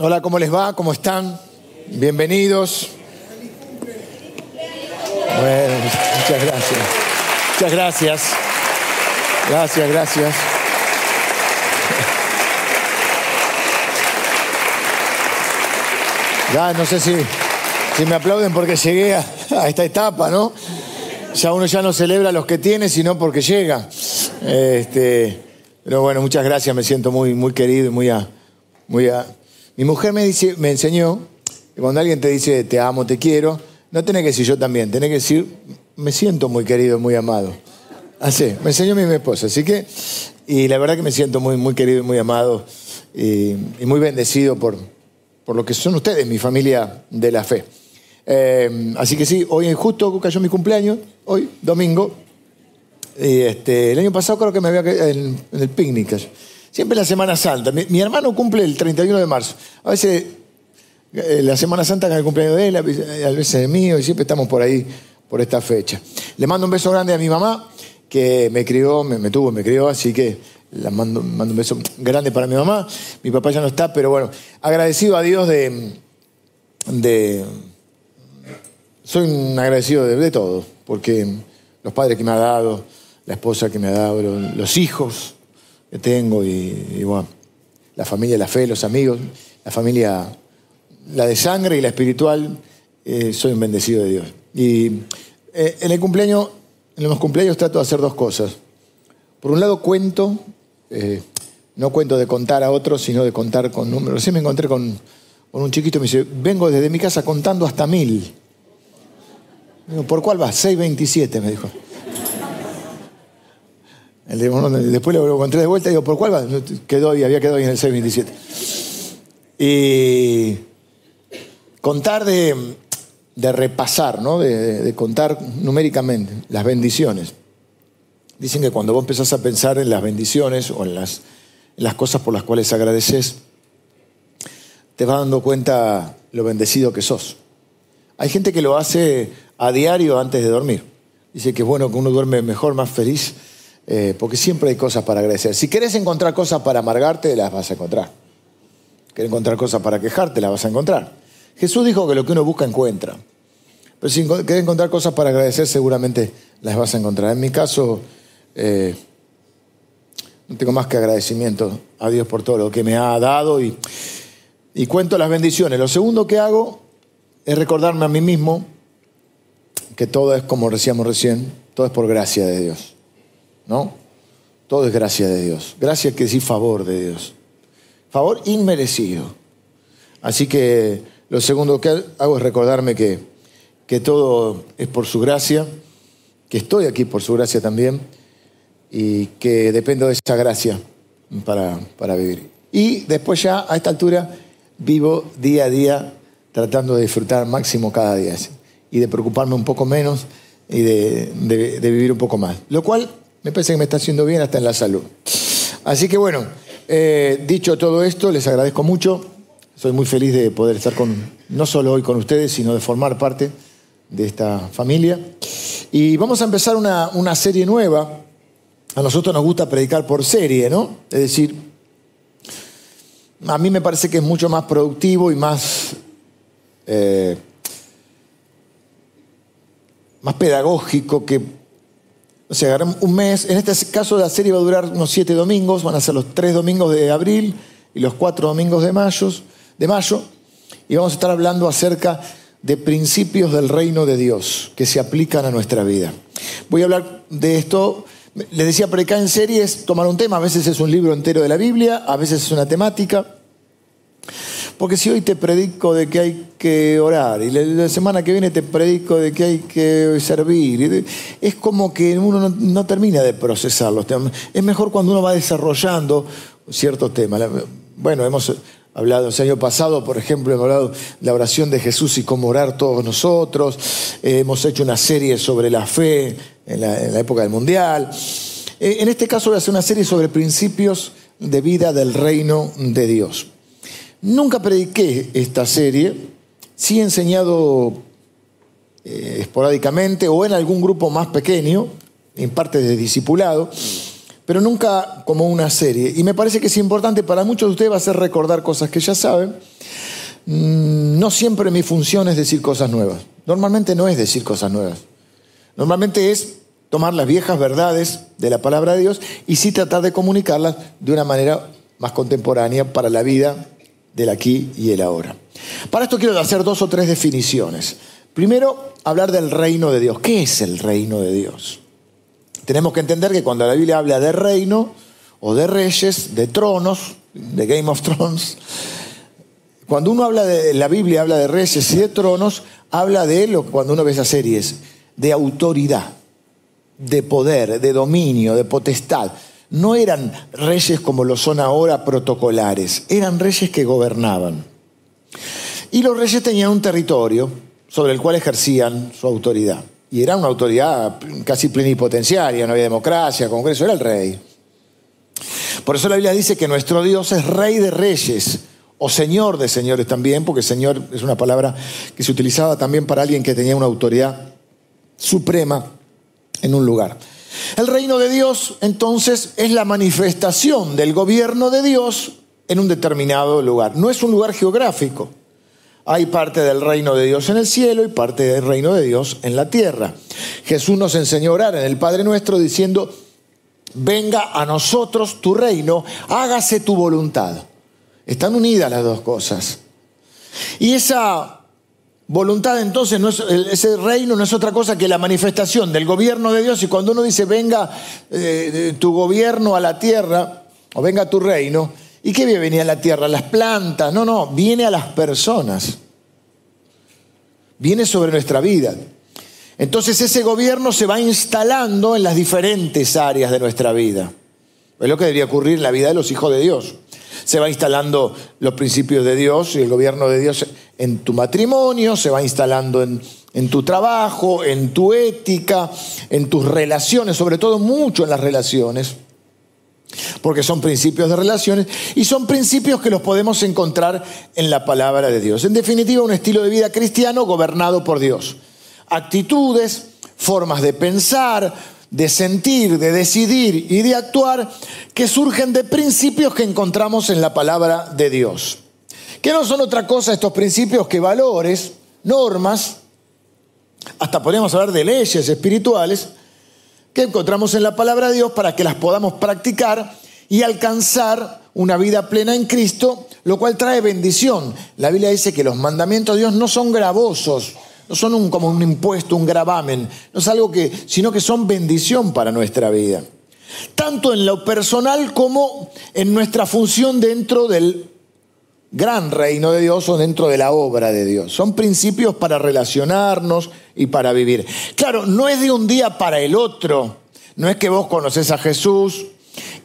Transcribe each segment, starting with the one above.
Hola, ¿cómo les va? ¿Cómo están? Bienvenidos. Bueno, muchas gracias. Muchas gracias. Gracias, gracias. Ya no sé si, si me aplauden porque llegué a, esta etapa, ¿no? Ya uno ya no celebra los que tiene, sino porque llega. Este, pero bueno, muchas gracias, me siento muy, muy querido y muy a, muy a... Mi mujer me, dice, me enseñó que cuando alguien te dice te amo, te quiero, no tenés que decir yo también, tenés que decir me siento muy querido, muy amado. Así, me enseñó mi, esposa, así que, y la verdad que me siento muy, muy querido y muy amado y, y muy bendecido por, por lo que son ustedes, mi familia de la fe. Eh, así que sí, hoy justo cayó mi cumpleaños, hoy, domingo. Y este, el año pasado creo que me había en, en el picnic. Siempre la Semana Santa. Mi, hermano cumple el 31 de marzo. A veces eh, la Semana Santa es el cumpleaños de él, a veces veces es mío, y siempre estamos por ahí, por esta fecha. Le mando un beso grande a mi mamá, que me crió, me, tuvo, me crió, así que le mando, mando un beso grande para mi mamá. Mi papá ya no está, pero bueno, agradecido a Dios de. de soy un agradecido de, todo, porque los padres que me ha dado, la esposa que me ha dado, los hijos que tengo y, y bueno, la familia, la fe, los amigos, la familia, la de sangre y la espiritual, eh, soy un bendecido de Dios. Y eh, en el cumpleaños, en los cumpleaños trato de hacer dos cosas. Por un lado cuento, eh, no cuento de contar a otros, sino de contar con números. Recién me encontré con, con un chiquito, me dice, vengo desde mi casa contando hasta mil. ¿por cuál vas? 627, me dijo. De- después lo encontré de vuelta y digo, ¿por cuál vas? Quedó y había quedado ahí en el 627. Y contar de, de repasar, ¿no? De, de contar numéricamente las bendiciones. Dicen que cuando vos empezás a pensar en las bendiciones o en las, en las cosas por las cuales agradeces, te vas dando cuenta lo bendecido que sos. Hay gente que lo hace a diario antes de dormir. Dice que es bueno que uno duerme mejor, más feliz, eh, porque siempre hay cosas para agradecer. Si querés encontrar cosas para amargarte, las vas a encontrar. Querés encontrar cosas para quejarte, las vas a encontrar. Jesús dijo que lo que uno busca encuentra. Pero si querés encontrar cosas para agradecer, seguramente las vas a encontrar. En mi caso, eh, no tengo más que agradecimiento a Dios por todo lo que me ha dado y, y cuento las bendiciones. Lo segundo que hago es recordarme a mí mismo que todo es como decíamos recién, todo es por gracia de Dios. ¿No? Todo es gracia de Dios. Gracia que decir favor de Dios. Favor inmerecido. Así que lo segundo que hago es recordarme que, que todo es por su gracia, que estoy aquí por su gracia también y que dependo de esa gracia para, para vivir. Y después ya a esta altura vivo día a día tratando de disfrutar máximo cada día y de preocuparme un poco menos y de, de- de vivir un poco más. Lo cual me parece que me está haciendo bien hasta en la salud. Así que bueno, eh, dicho todo esto, les agradezco mucho. Soy muy feliz de poder estar con, no solo hoy con ustedes, sino de formar parte de esta familia. Y vamos a empezar una, una serie nueva. A nosotros nos gusta predicar por serie, ¿no? Es decir, a mí me parece que es mucho más productivo y más, eh, más pedagógico que, o sea, un mes. En este caso la serie va a durar unos siete domingos, van a ser los tres domingos de abril y los cuatro domingos de mayo, de mayo y vamos a estar hablando acerca de principios del reino de Dios que se aplican a nuestra vida. Voy a hablar de esto. Les decía, predicar en serie es tomar un tema, a veces es un libro entero de la Biblia, a veces es una temática. Porque si hoy te predico de que hay que orar y la, semana que viene te predico de que hay que servir, es como que uno no, termina de procesar los temas. Es mejor cuando uno va desarrollando ciertos temas. Bueno, hemos hablado el año pasado, por ejemplo, hemos hablado de la oración de Jesús y cómo orar todos nosotros. Eh, hemos hecho una serie sobre la fe en la, en la época del Mundial. Eh, en este caso voy a hacer una serie sobre principios de vida del reino de Dios. Nunca prediqué esta serie, sí he enseñado eh, esporádicamente o en algún grupo más pequeño, en parte de discipulado, pero nunca como una serie. Y me parece que es importante para muchos de ustedes va a ser recordar cosas que ya saben. Mm, no siempre mi función es decir cosas nuevas. Normalmente no es decir cosas nuevas. Normalmente es tomar las viejas verdades de la palabra de Dios y sí tratar de comunicarlas de una manera más contemporánea para la vida del aquí y el ahora. Para esto quiero hacer dos o tres definiciones. Primero, hablar del reino de Dios. ¿Qué es el reino de Dios? Tenemos que entender que cuando la Biblia habla de reino o de reyes, de tronos, de Game of Thrones, cuando uno habla de la Biblia habla de reyes y de tronos, habla de lo cuando uno ve esas series, de autoridad, de poder, de dominio, de potestad. No eran reyes como lo son ahora protocolares, eran reyes que gobernaban. Y los reyes tenían un territorio sobre el cual ejercían su autoridad. Y era una autoridad casi plenipotenciaria, no había democracia, Congreso, era el rey. Por eso la Biblia dice que nuestro Dios es rey de reyes o señor de señores también, porque señor es una palabra que se utilizaba también para alguien que tenía una autoridad suprema en un lugar. El reino de Dios entonces es la manifestación del gobierno de Dios en un determinado lugar. No es un lugar geográfico. Hay parte del reino de Dios en el cielo y parte del reino de Dios en la tierra. Jesús nos enseñó a orar en el Padre nuestro diciendo, venga a nosotros tu reino, hágase tu voluntad. Están unidas las dos cosas. Y esa voluntad entonces, no es, ese reino no es otra cosa que la manifestación del gobierno de Dios. Y cuando uno dice, venga eh, tu gobierno a la tierra, o venga tu reino, ¿Y qué venía a la tierra? Las plantas. No, no, viene a las personas. Viene sobre nuestra vida. Entonces ese gobierno se va instalando en las diferentes áreas de nuestra vida. Es lo que debería ocurrir en la vida de los hijos de Dios. Se va instalando los principios de Dios y el gobierno de Dios en tu matrimonio, se va instalando en, en tu trabajo, en tu ética, en tus relaciones, sobre todo mucho en las relaciones porque son principios de relaciones y son principios que los podemos encontrar en la palabra de Dios. En definitiva, un estilo de vida cristiano gobernado por Dios. Actitudes, formas de pensar, de sentir, de decidir y de actuar que surgen de principios que encontramos en la palabra de Dios. Que no son otra cosa estos principios que valores, normas, hasta podemos hablar de leyes espirituales, que encontramos en la palabra de Dios para que las podamos practicar y alcanzar una vida plena en Cristo, lo cual trae bendición. La Biblia dice que los mandamientos de Dios no son gravosos, no son un, como un impuesto, un gravamen, no es algo que, sino que son bendición para nuestra vida. Tanto en lo personal como en nuestra función dentro del gran reino de Dios o dentro de la obra de Dios. Son principios para relacionarnos y para vivir. Claro, no es de un día para el otro. No es que vos conoces a Jesús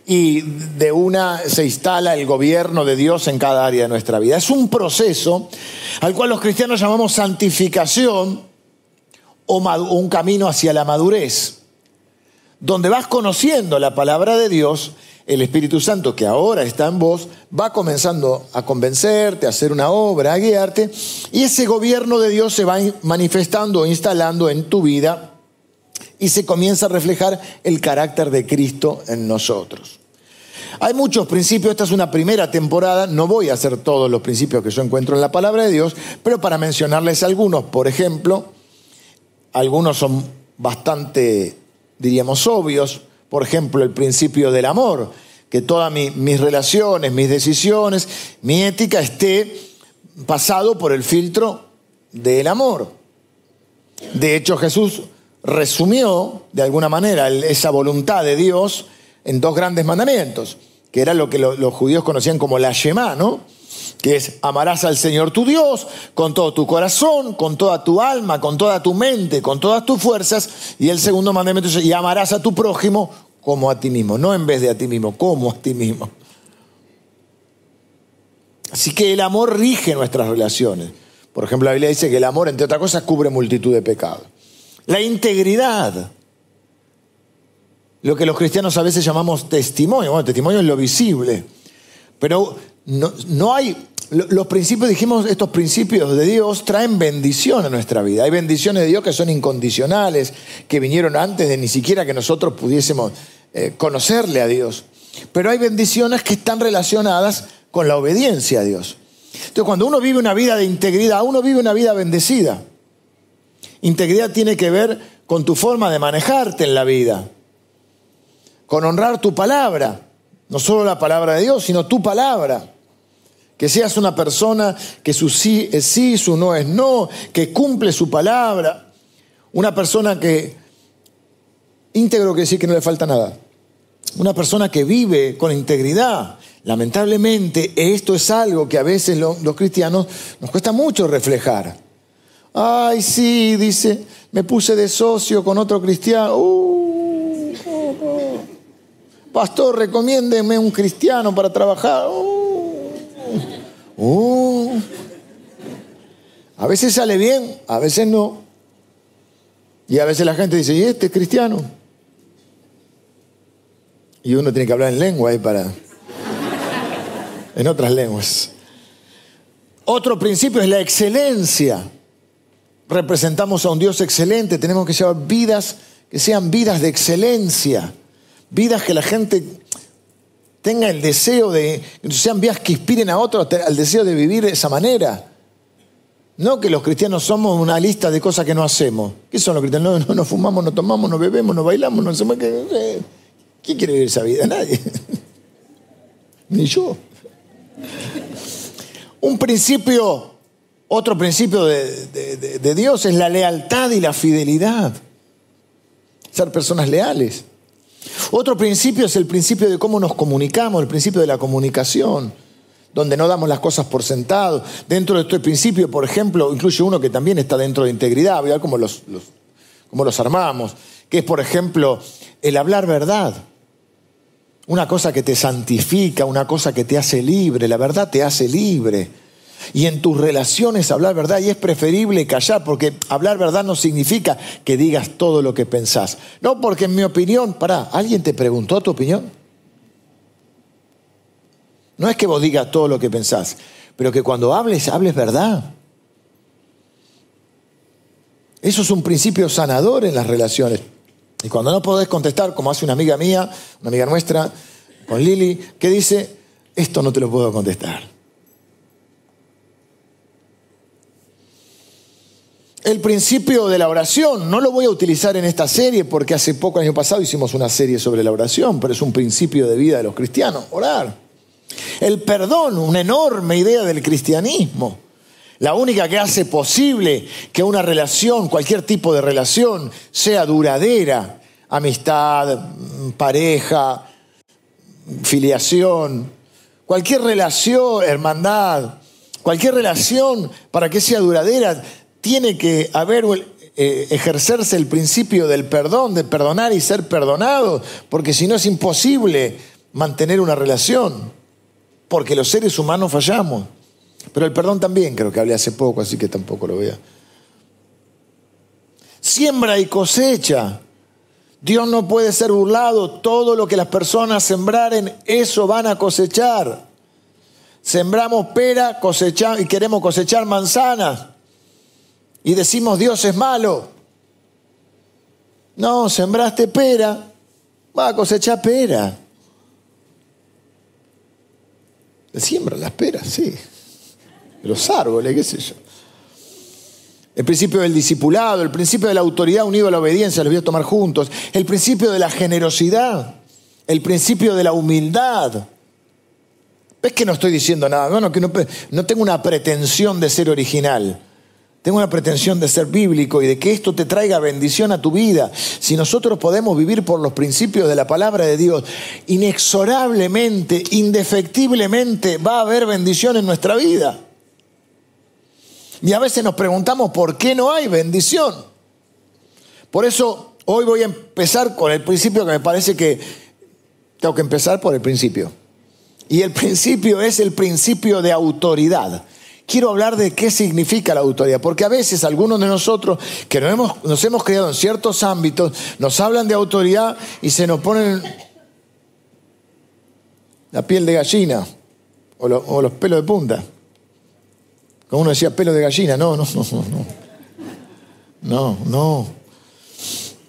y de una se instala el gobierno de Dios en cada área de nuestra vida. Es un proceso al cual los cristianos llamamos santificación o un camino hacia la madurez, donde vas conociendo la palabra de Dios el Espíritu Santo que ahora está en vos va comenzando a convencerte, a hacer una obra, a guiarte, y ese gobierno de Dios se va manifestando, instalando en tu vida y se comienza a reflejar el carácter de Cristo en nosotros. Hay muchos principios, esta es una primera temporada, no voy a hacer todos los principios que yo encuentro en la palabra de Dios, pero para mencionarles algunos, por ejemplo, algunos son bastante, diríamos, obvios, por ejemplo, el principio del amor, que todas mis relaciones, mis decisiones, mi ética esté pasado por el filtro del amor. De hecho, Jesús resumió de alguna manera esa voluntad de Dios en dos grandes mandamientos, que era lo que los judíos conocían como la Shema, ¿no? que es amarás al Señor tu Dios con todo tu corazón, con toda tu alma, con toda tu mente, con todas tus fuerzas. Y el segundo mandamiento es, y amarás a tu prójimo como a ti mismo, no en vez de a ti mismo, como a ti mismo. Así que el amor rige nuestras relaciones. Por ejemplo, la Biblia dice que el amor, entre otras cosas, cubre multitud de pecados. La integridad, lo que los cristianos a veces llamamos testimonio. Bueno, testimonio es lo visible. Pero no, no hay los principios, dijimos, estos principios de Dios traen bendición a nuestra vida. Hay bendiciones de Dios que son incondicionales, que vinieron antes de ni siquiera que nosotros pudiésemos eh, conocerle a Dios. Pero hay bendiciones que están relacionadas con la obediencia a Dios. Entonces, cuando uno vive una vida de integridad, uno vive una vida bendecida. Integridad tiene que ver con tu forma de manejarte en la vida, con honrar tu palabra, no solo la palabra de Dios, sino tu palabra. Que seas una persona que su sí es sí, su no es no, que cumple su palabra. Una persona que íntegro quiere decir que no le falta nada. Una persona que vive con integridad. Lamentablemente, esto es algo que a veces los cristianos nos cuesta mucho reflejar. Ay, sí, dice, me puse de socio con otro cristiano. Uh, Pastor, recomiéndeme un cristiano para trabajar. Uh, uh. A veces sale bien, a veces no. Y a veces la gente dice, ¿y este es cristiano? Y uno tiene que hablar en lengua ahí para... en otras lenguas. Otro principio es la excelencia. Representamos a un Dios excelente, tenemos que llevar vidas que sean vidas de excelencia, vidas que la gente tenga el deseo de, sean vidas que inspiren a otros al deseo de vivir de esa manera. No que los cristianos somos una lista de cosas que no hacemos. ¿Qué son los cristianos? No, no, fumamos, no tomamos, no bebemos, no bailamos, no hacemos que... ¿Quién quiere vivir esa vida? Nadie. Ni yo. Un principio, otro principio de, Dios es la lealtad y la fidelidad. Ser personas leales. Otro principio es el principio de cómo nos comunicamos, el principio de la comunicación, donde no damos las cosas por sentado. Dentro de este principio, por ejemplo, incluye uno que también está dentro de integridad, voy a ver cómo los, los, armamos, que es, por ejemplo, el hablar verdad una cosa que te santifica, una cosa que te hace libre, la verdad te hace libre. Y en tus relaciones hablar verdad y es preferible callar porque hablar verdad no significa que digas todo lo que pensás. No, porque en mi opinión, pará, ¿alguien te preguntó tu opinión? No es que vos digas todo lo que pensás, pero que cuando hables, hables verdad. Eso es un principio sanador en las relaciones. Y cuando no podés contestar, como hace una amiga mía, una amiga nuestra, con Lili, que dice, esto no te lo puedo contestar. El principio de la oración, no lo voy a utilizar en esta serie porque hace poco, el año pasado, hicimos una serie sobre la oración, pero es un principio de vida de los cristianos, orar. El perdón, una enorme idea del cristianismo. La única que hace posible que una relación, cualquier tipo de relación, sea duradera, amistad, pareja, filiación, cualquier relación, hermandad, cualquier relación para que sea duradera, tiene que haber eh, ejercerse el principio del perdón, de perdonar y ser perdonado, porque si no es imposible mantener una relación, porque los seres humanos fallamos. Pero el perdón también, creo que hablé hace poco, así que tampoco lo vea. Siembra y cosecha. Dios no puede ser burlado. Todo lo que las personas sembraren, eso van a cosechar. Sembramos pera cosechamos, y queremos cosechar manzanas. Y decimos Dios es malo. No, sembraste pera, va a cosechar pera. Siembra las peras, sí los árboles, qué sé yo. El principio del discipulado, el principio de la autoridad unido a la obediencia, los voy a tomar juntos. El principio de la generosidad, el principio de la humildad. ¿Ves que no estoy diciendo nada? Bueno, que no tengo una pretensión de ser original. Tengo una pretensión de ser bíblico y de que esto te traiga bendición a tu vida. Si nosotros podemos vivir por los principios de la palabra de Dios, inexorablemente, indefectiblemente va a haber bendición en nuestra vida. Y a veces nos preguntamos por qué no hay bendición. Por eso hoy voy a empezar con el principio que me parece que tengo que empezar por el principio. Y el principio es el principio de autoridad. Quiero hablar de qué significa la autoridad, porque a veces algunos de nosotros que nos hemos, nos hemos creado en ciertos ámbitos, nos hablan de autoridad y se nos ponen la piel de gallina o, los pelos de punta. Como uno decía, pelo de gallina. No, no, no, no. No, no.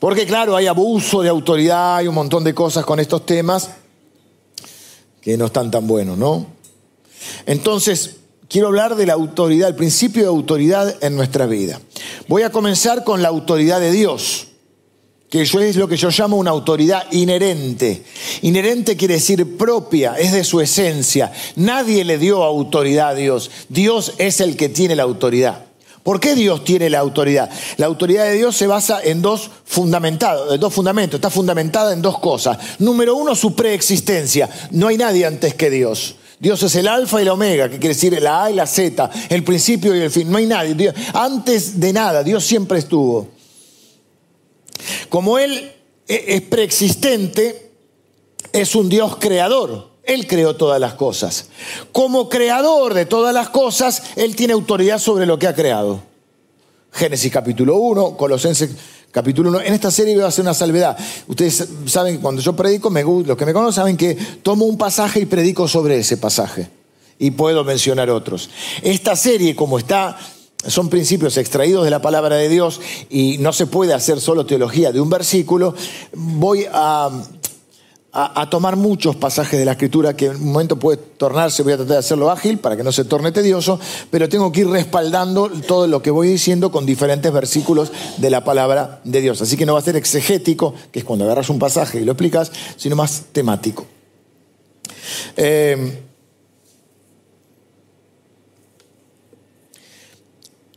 Porque claro, hay abuso de autoridad, hay un montón de cosas con estos temas que no están tan buenos, ¿no? Entonces, quiero hablar de la autoridad, el principio de autoridad en nuestra vida. Voy a comenzar con la autoridad de Dios, que eso es lo que yo llamo una autoridad inherente. Inherente quiere decir propia, es de su esencia. Nadie le dio autoridad a Dios. Dios es el que tiene la autoridad. ¿Por qué Dios tiene la autoridad? La autoridad de Dios se basa en dos, fundamentados, dos fundamentos, está fundamentada en dos cosas. Número uno, su preexistencia. No hay nadie antes que Dios. Dios es el alfa y la omega, que quiere decir la A y la Z, el principio y el fin. No hay nadie. antes de nada, Dios siempre estuvo. Como Él e, es preexistente, es un Dios creador. Él creó todas las cosas. Como creador de todas las cosas, Él tiene autoridad sobre lo que ha creado. Génesis capítulo 1, Colosenses capítulo 1. En esta serie voy a hacer una salvedad. Ustedes saben que cuando yo predico, los que me conocen saben que tomo un pasaje y predico sobre ese pasaje. Y puedo mencionar otros. Esta serie, como está son principios extraídos de la palabra de Dios y no se puede hacer solo teología de un versículo, voy a a, tomar muchos pasajes de la escritura que en un momento puede tornarse, voy a tratar de hacerlo ágil para que no se torne tedioso, pero tengo que ir respaldando todo lo que voy diciendo con diferentes versículos de la palabra de Dios. Así que no va a ser exegético, que es cuando agarras un pasaje y lo explicas, sino más temático. Eh,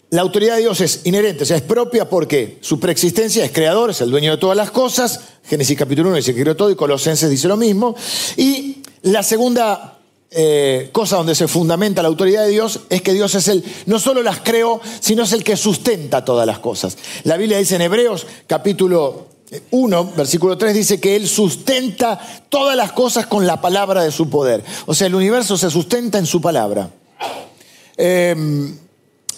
La autoridad de Dios es inherente, o sea, es propia porque su preexistencia es creador, es el dueño de todas las cosas. Génesis capítulo 1 dice que creó todo y Colosenses dice lo mismo. Y la segunda eh, cosa donde se fundamenta la autoridad de Dios es que Dios es el, no solo las creó, sino es el que sustenta todas las cosas. La Biblia dice en Hebreos capítulo 1, versículo 3 dice que Él sustenta todas las cosas con la palabra de su poder. O sea, el universo se sustenta en su palabra. Eh,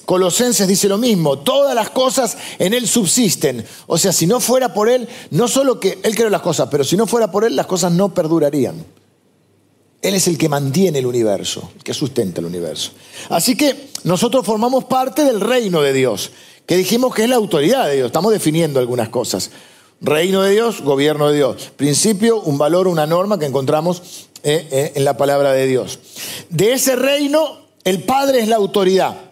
Colosenses dice lo mismo, todas las cosas en Él subsisten. O sea, si no fuera por Él, no solo que Él creó las cosas, pero si no fuera por Él, las cosas no perdurarían. Él es el que mantiene el universo, el que sustenta el universo. Así que nosotros formamos parte del reino de Dios, que dijimos que es la autoridad de Dios. Estamos definiendo algunas cosas. Reino de Dios, gobierno de Dios. Principio, un valor, una norma que encontramos eh, eh, en la palabra de Dios. De ese reino, el Padre es la autoridad.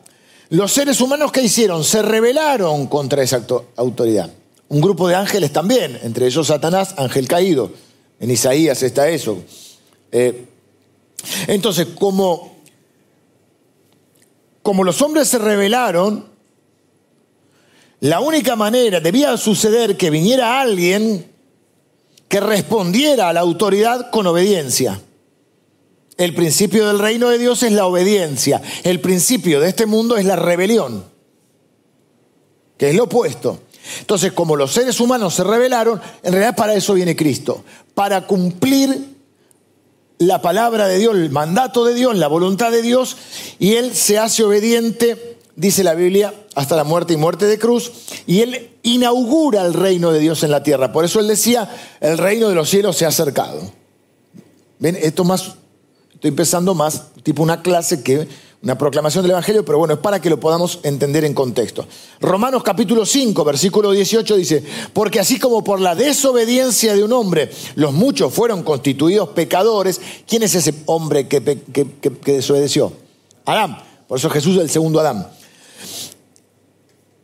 Los seres humanos que hicieron se rebelaron contra esa autoridad. Un grupo de ángeles también, entre ellos Satanás, ángel caído. En Isaías está eso. Eh, entonces, como, como los hombres se rebelaron, la única manera, debía suceder que viniera alguien que respondiera a la autoridad con obediencia. El principio del reino de Dios es la obediencia. El principio de este mundo es la rebelión, que es lo opuesto. Entonces, como los seres humanos se rebelaron, en realidad para eso viene Cristo, para cumplir la palabra de Dios, el mandato de Dios, la voluntad de Dios, y Él se hace obediente, dice la Biblia, hasta la muerte y muerte de cruz, y Él inaugura el reino de Dios en la tierra. Por eso Él decía, el reino de los cielos se ha acercado. ¿Ven? Esto más Estoy empezando más tipo una clase que una proclamación del Evangelio, pero bueno, es para que lo podamos entender en contexto. Romanos capítulo 5, versículo 18 dice, porque así como por la desobediencia de un hombre los muchos fueron constituidos pecadores, ¿quién es ese hombre que, que desobedeció? Adán, por eso Jesús es el segundo Adán.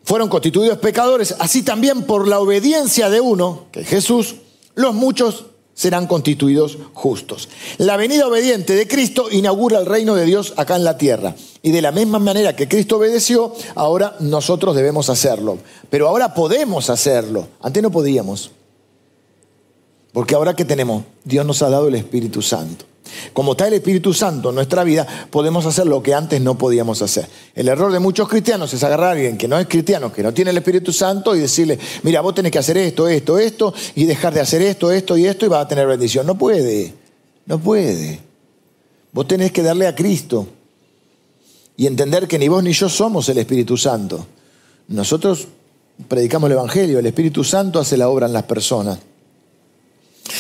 Fueron constituidos pecadores, así también por la obediencia de uno, que es Jesús, los muchos serán constituidos justos. La venida obediente de Cristo inaugura el reino de Dios acá en la tierra. Y de la misma manera que Cristo obedeció, ahora nosotros debemos hacerlo. Pero ahora podemos hacerlo. Antes no podíamos. Porque ahora que tenemos, Dios nos ha dado el Espíritu Santo. Como está el Espíritu Santo en nuestra vida, podemos hacer lo que antes no podíamos hacer. El error de muchos cristianos es agarrar a alguien que no es cristiano, que no tiene el Espíritu Santo y decirle, mira, vos tenés que hacer esto, esto, esto, y dejar de hacer esto, esto y esto y vas a tener bendición. No puede, no puede. Vos tenés que darle a Cristo y entender que ni vos ni yo somos el Espíritu Santo. Nosotros predicamos el Evangelio, el Espíritu Santo hace la obra en las personas.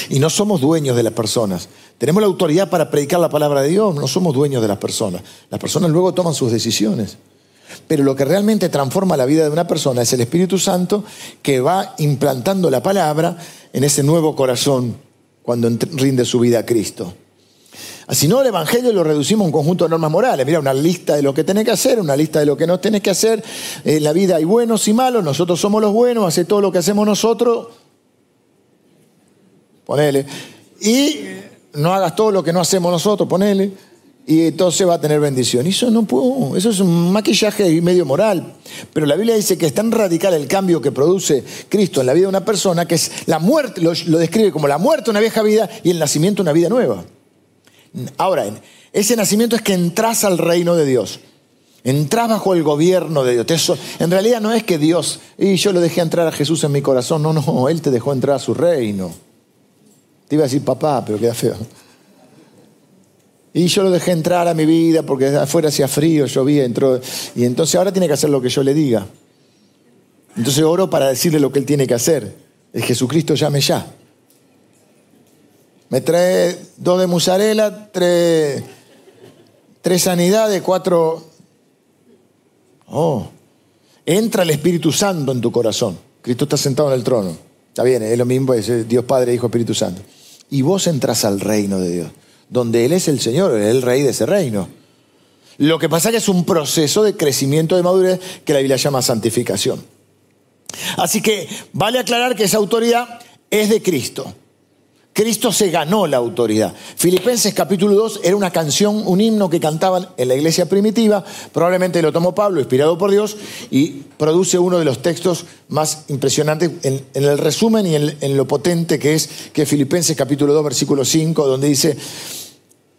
Y no somos dueños de las personas. Tenemos la autoridad para predicar la palabra de Dios, no somos dueños de las personas. Las personas luego toman sus decisiones. Pero lo que realmente transforma la vida de una persona es el Espíritu Santo que va implantando la palabra en ese nuevo corazón cuando rinde su vida a Cristo. Así no, el Evangelio lo reducimos a un conjunto de normas morales. Mira, una lista de lo que tenés que hacer, una lista de lo que no tenés que hacer. En la vida hay buenos y malos, nosotros somos los buenos, hace todo lo que hacemos nosotros. Ponele. Y no hagas todo lo que no hacemos nosotros, ponele. Y entonces va a tener bendición. Eso no puedo, eso es un maquillaje medio moral. Pero la Biblia dice que es tan radical el cambio que produce Cristo en la vida de una persona que es la muerte, lo, describe como la muerte una vieja vida y el nacimiento una vida nueva. Ahora, ese nacimiento es que entras al reino de Dios. Entrás bajo el gobierno de Dios. en realidad no es que Dios, y yo lo dejé entrar a Jesús en mi corazón. No, no, Él te dejó entrar a su reino. Te iba a decir papá, pero queda feo. Y yo lo dejé entrar a mi vida porque afuera hacía frío, llovía, entró. Y entonces ahora tiene que hacer lo que yo le diga. Entonces oro para decirle lo que Él tiene que hacer. Es Jesucristo llame ya. Me trae dos de mozzarella, tres, tres sanidades, cuatro... Oh, entra el Espíritu Santo en tu corazón. Cristo está sentado en el trono. Está bien, es lo mismo, es Dios Padre, Hijo, Espíritu Santo. Y vos entras al reino de Dios, donde Él es el Señor, Él es el rey de ese reino. Lo que pasa es que es un proceso de crecimiento de madurez que la Biblia llama santificación. Así que vale aclarar que esa autoridad es de Cristo. Cristo se ganó la autoridad. Filipenses capítulo 2 era una canción, un himno que cantaban en la iglesia primitiva, probablemente lo tomó Pablo, inspirado por Dios, y produce uno de los textos más impresionantes en, el resumen y en, lo potente que es que Filipenses capítulo 2, versículo 5, donde dice,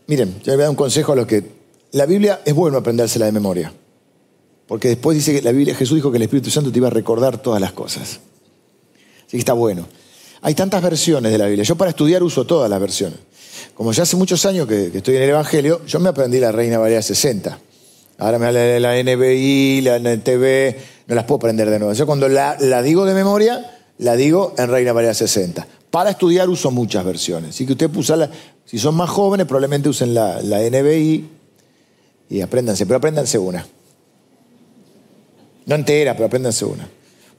miren, yo voy a dar un consejo a los que, la Biblia es bueno aprendérsela de memoria, porque después dice que la Biblia, Jesús dijo que el Espíritu Santo te iba a recordar todas las cosas. Así que está bueno. Hay tantas versiones de la Biblia. Yo para estudiar uso todas las versiones. Como ya hace muchos años que, estoy en el Evangelio, yo me aprendí la Reina Valera 60. Ahora me habla la NBI, la NTV, no las puedo aprender de nuevo. Yo cuando la, digo de memoria, la digo en Reina Valera 60. Para estudiar uso muchas versiones. Así que usted puso la, si son más jóvenes, probablemente usen la, la NBI y apréndanse, pero apréndanse una. No entera, pero apréndanse una.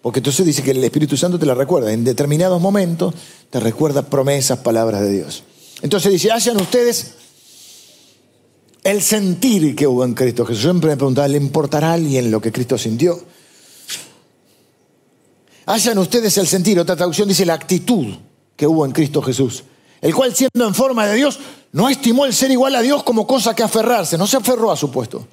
Porque entonces dice que el Espíritu Santo te la recuerda. En determinados momentos te recuerda promesas, palabras de Dios. Entonces dice, hayan ustedes el sentir que hubo en Cristo Jesús. Siempre me preguntaba, ¿le importará a alguien lo que Cristo sintió? Hayan ustedes el sentir, otra traducción dice la actitud que hubo en Cristo Jesús, el cual siendo en forma de Dios, no estimó el ser igual a Dios como cosa que aferrarse, no se aferró a su puesto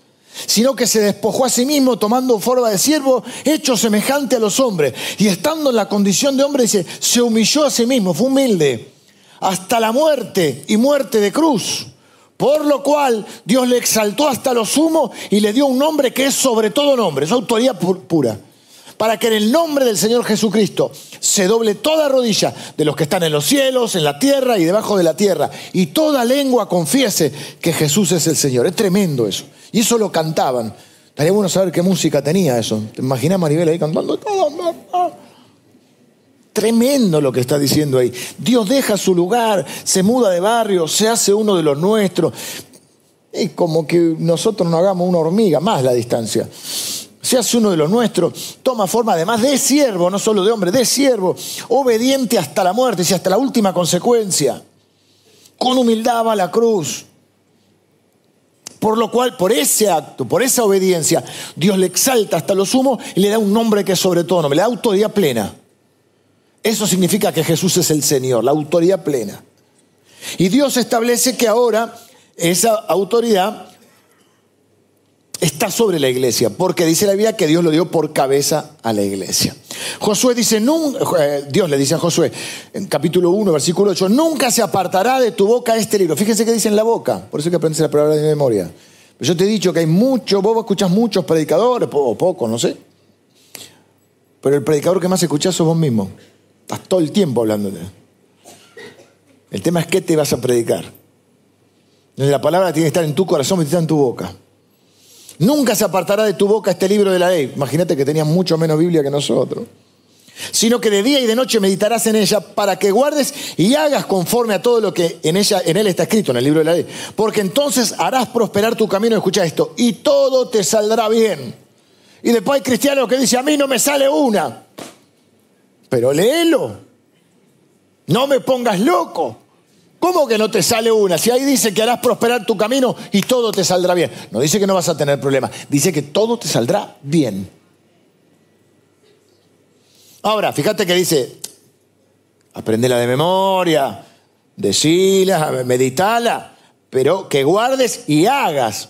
sino que se despojó a sí mismo tomando forma de siervo, hecho semejante a los hombres. Y estando en la condición de hombre, dice, se humilló a sí mismo, fue humilde, hasta la muerte y muerte de cruz. Por lo cual Dios le exaltó hasta lo sumo y le dio un nombre que es sobre todo nombre, es autoridad pura para que en el nombre del Señor Jesucristo se doble toda rodilla de los que están en los cielos, en la tierra y debajo de la tierra, y toda lengua confiese que Jesús es el Señor. Es tremendo eso. Y eso lo cantaban. Estaría bueno saber qué música tenía eso. ¿Te imaginas Maribel ahí cantando? Tremendo lo que está diciendo ahí. Dios deja su lugar, se muda de barrio, se hace uno de los nuestros. Es como que nosotros no hagamos una hormiga, más la distancia se hace uno de los nuestros, toma forma además de siervo, no solo de hombre, de siervo, obediente hasta la muerte y hasta la última consecuencia. Con humildad va la cruz. Por lo cual, por ese acto, por esa obediencia, Dios le exalta hasta lo sumo y le da un nombre que es sobre todo nombre, le da autoridad plena. Eso significa que Jesús es el Señor, la autoridad plena. Y Dios establece que ahora esa autoridad está sobre la iglesia, porque dice la Biblia que Dios lo dio por cabeza a la iglesia. Josué dice, eh, Dios le dice a Josué, en capítulo 1, versículo 8, nunca se apartará de tu boca este libro. Fíjense que dice en la boca, por eso hay que aprenderse la palabra de memoria. Pero yo te he dicho que hay mucho, vos escuchás muchos predicadores, o poco, no sé. Pero el predicador que más escuchás sos vos mismo. Estás todo el tiempo hablándote. El tema es qué te vas a predicar. La palabra tiene que estar en tu corazón, y en tu boca. Nunca se apartará de tu boca este libro de la ley. Imagínate que tenías mucho menos Biblia que nosotros. Sino que de día y de noche meditarás en ella para que guardes y hagas conforme a todo lo que en ella, en él está escrito, en el libro de la ley. Porque entonces harás prosperar tu camino, escucha esto, y todo te saldrá bien. Y después hay cristianos que dicen, a mí no me sale una. Pero léelo. No me pongas loco. ¿Cómo que no te sale una? Si ahí dice que harás prosperar tu camino y todo te saldrá bien. No dice que no vas a tener problemas, dice que todo te saldrá bien. Ahora, fíjate que dice, aprendela de memoria, decila, meditala, pero que guardes y hagas.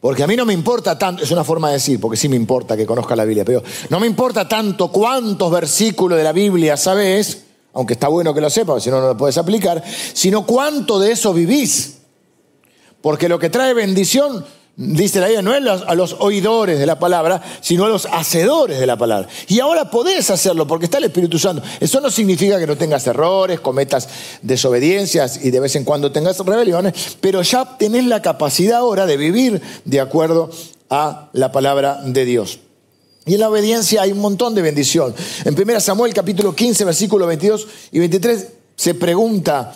Porque a mí no me importa tanto, es una forma de decir, porque sí me importa que conozca la Biblia, pero no me importa tanto cuántos versículos de la Biblia sabes, aunque está bueno que lo sepas, si no, no lo puedes aplicar, sino cuánto de eso vivís. Porque lo que trae bendición dice la Biblia, no es a los oidores de la palabra, sino a los hacedores de la palabra. Y ahora podés hacerlo porque está el Espíritu Santo. Eso no significa que no tengas errores, cometas desobediencias y de vez en cuando tengas rebeliones, pero ya tenés la capacidad ahora de vivir de acuerdo a la palabra de Dios. Y en la obediencia hay un montón de bendición. En 1 Samuel capítulo 15, versículos 22 y 23 se pregunta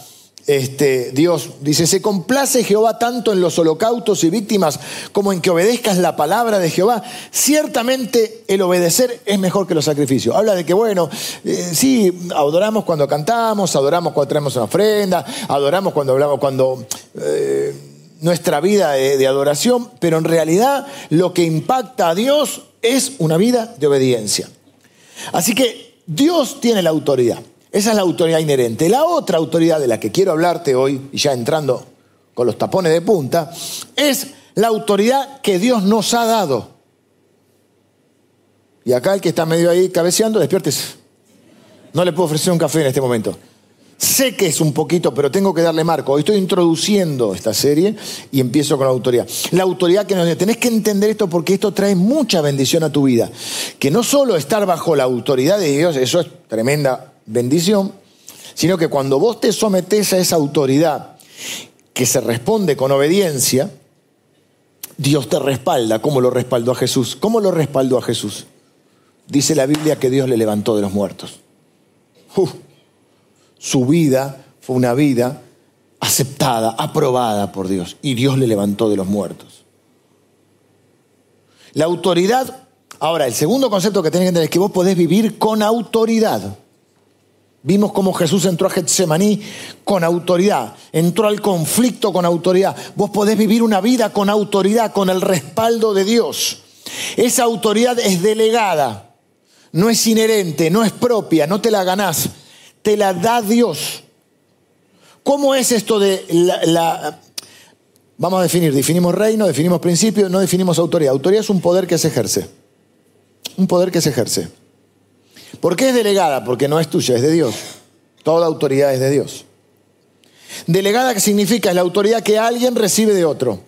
este, Dios dice, se complace Jehová tanto en los holocaustos y víctimas como en que obedezcas la palabra de Jehová. Ciertamente el obedecer es mejor que los sacrificios. Habla de que, bueno, eh, sí, adoramos cuando cantamos, adoramos cuando traemos una ofrenda, adoramos cuando hablamos, cuando... Eh, nuestra vida de adoración, pero en realidad lo que impacta a Dios es una vida de obediencia. Así que Dios tiene la autoridad. Esa es la autoridad inherente. La otra autoridad de la que quiero hablarte hoy, y ya entrando con los tapones de punta, es la autoridad que Dios nos ha dado. Y acá el que está medio ahí cabeceando, despiértese. No le puedo ofrecer un café en este momento. Sé que es un poquito, pero tengo que darle marco. Hoy estoy introduciendo esta serie y empiezo con la autoridad. La autoridad que nos tenés que entender esto porque esto trae mucha bendición a tu vida. Que no solo estar bajo la autoridad de Dios, eso es tremenda bendición, sino que cuando vos te sometés a esa autoridad que se responde con obediencia, Dios te respalda, como lo respaldó a Jesús. ¿Cómo lo respaldó a Jesús? Dice la Biblia que Dios le levantó de los muertos. Su vida fue una vida aceptada, aprobada por Dios, y Dios le levantó de los muertos. La autoridad, ahora, el segundo concepto que tenés que entender es que vos podés vivir con autoridad. Vimos cómo Jesús entró a Getsemaní con autoridad, entró al conflicto con autoridad. Vos podés vivir una vida con autoridad, con el respaldo de Dios. Esa autoridad es delegada, no es inherente, no es propia, no te la ganás, te la da Dios. ¿Cómo es esto de la, Vamos a definir, definimos reino, definimos principio, no definimos autoridad. Autoridad es un poder que se ejerce. Un poder que se ejerce. ¿Por qué es delegada? Porque no es tuya, es de Dios. Toda autoridad es de Dios. Delegada que significa es la autoridad que alguien recibe de otro.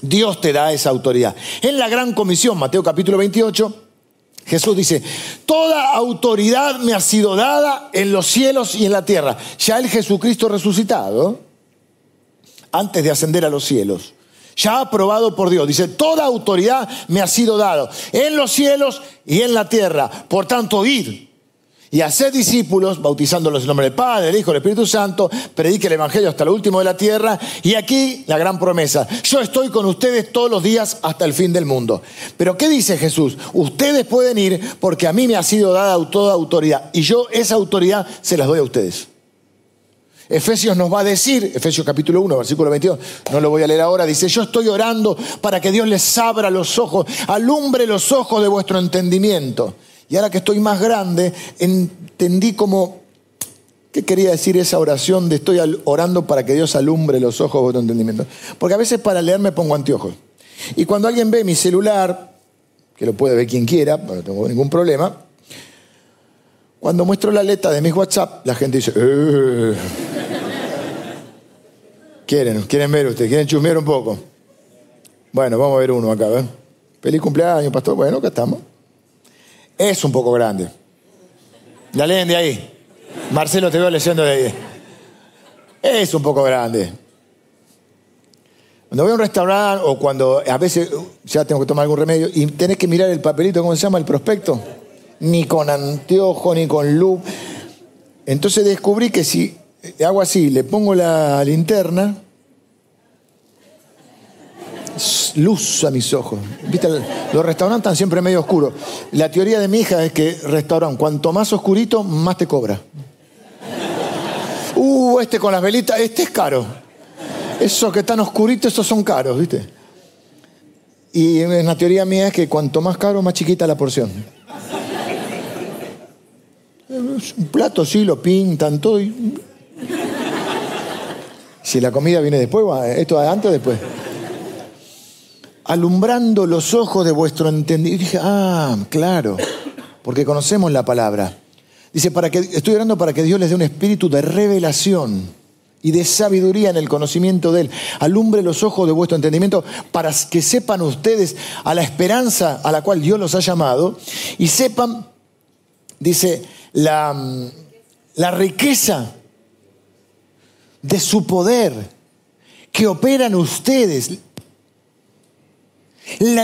Dios te da esa autoridad. En la gran comisión, Mateo capítulo 28, Jesús dice, toda autoridad me ha sido dada en los cielos y en la tierra. Ya el Jesucristo resucitado, antes de ascender a los cielos, ya aprobado por Dios. Dice, toda autoridad me ha sido dado en los cielos y en la tierra. Por tanto, id y haced discípulos, bautizándolos en nombre del Padre, del Hijo, del Espíritu Santo, predique el Evangelio hasta lo último de la tierra. Y aquí la gran promesa, yo estoy con ustedes todos los días hasta el fin del mundo. Pero ¿qué dice Jesús? Ustedes pueden ir porque a mí me ha sido dada toda autoridad y yo esa autoridad se las doy a ustedes. Efesios nos va a decir, Efesios capítulo 1, versículo 22, no lo voy a leer ahora, dice, yo estoy orando para que Dios les abra los ojos, alumbre los ojos de vuestro entendimiento. Y ahora que estoy más grande, entendí como, ¿qué quería decir esa oración de estoy orando para que Dios alumbre los ojos de vuestro entendimiento? Porque a veces para leer me pongo anteojos. Y cuando alguien ve mi celular, que lo puede ver quien quiera, no tengo ningún problema, cuando muestro la letra de mis WhatsApp, la gente dice, eh". ¿Quieren? ¿Quieren ver ustedes? ¿Quieren chusmear un poco? Bueno, vamos a ver uno acá. Feliz cumpleaños, pastor. Bueno, acá estamos. Es un poco grande. La leen de ahí. Marcelo, te veo leyendo de ahí. Es un poco grande. Cuando voy a un restaurante o cuando a veces ya tengo que tomar algún remedio y tenés que mirar el papelito, ¿cómo se llama? El prospecto. Ni con anteojo, ni con luz. Entonces descubrí que si hago así, le pongo la linterna, luz a mis ojos. ¿Viste? Los restaurantes están siempre medio oscuros. La teoría de mi hija es que restaurante, cuanto más oscurito, más te cobra. Uh, este con las velitas, este es caro. Esos que están oscuritos, esos son caros, ¿viste? Y la teoría mía es que cuanto más caro, más chiquita la porción. Un plato sí lo pintan todo. Si la comida viene después, esto antes o después. Alumbrando los ojos de vuestro entendimiento. Y dije, ah, claro, porque conocemos la palabra. Dice, para que, estoy orando para que Dios les dé un espíritu de revelación y de sabiduría en el conocimiento de Él. Alumbre los ojos de vuestro entendimiento para que sepan ustedes a la esperanza a la cual Dios los ha llamado y sepan, dice, la, la riqueza de su poder que operan ustedes.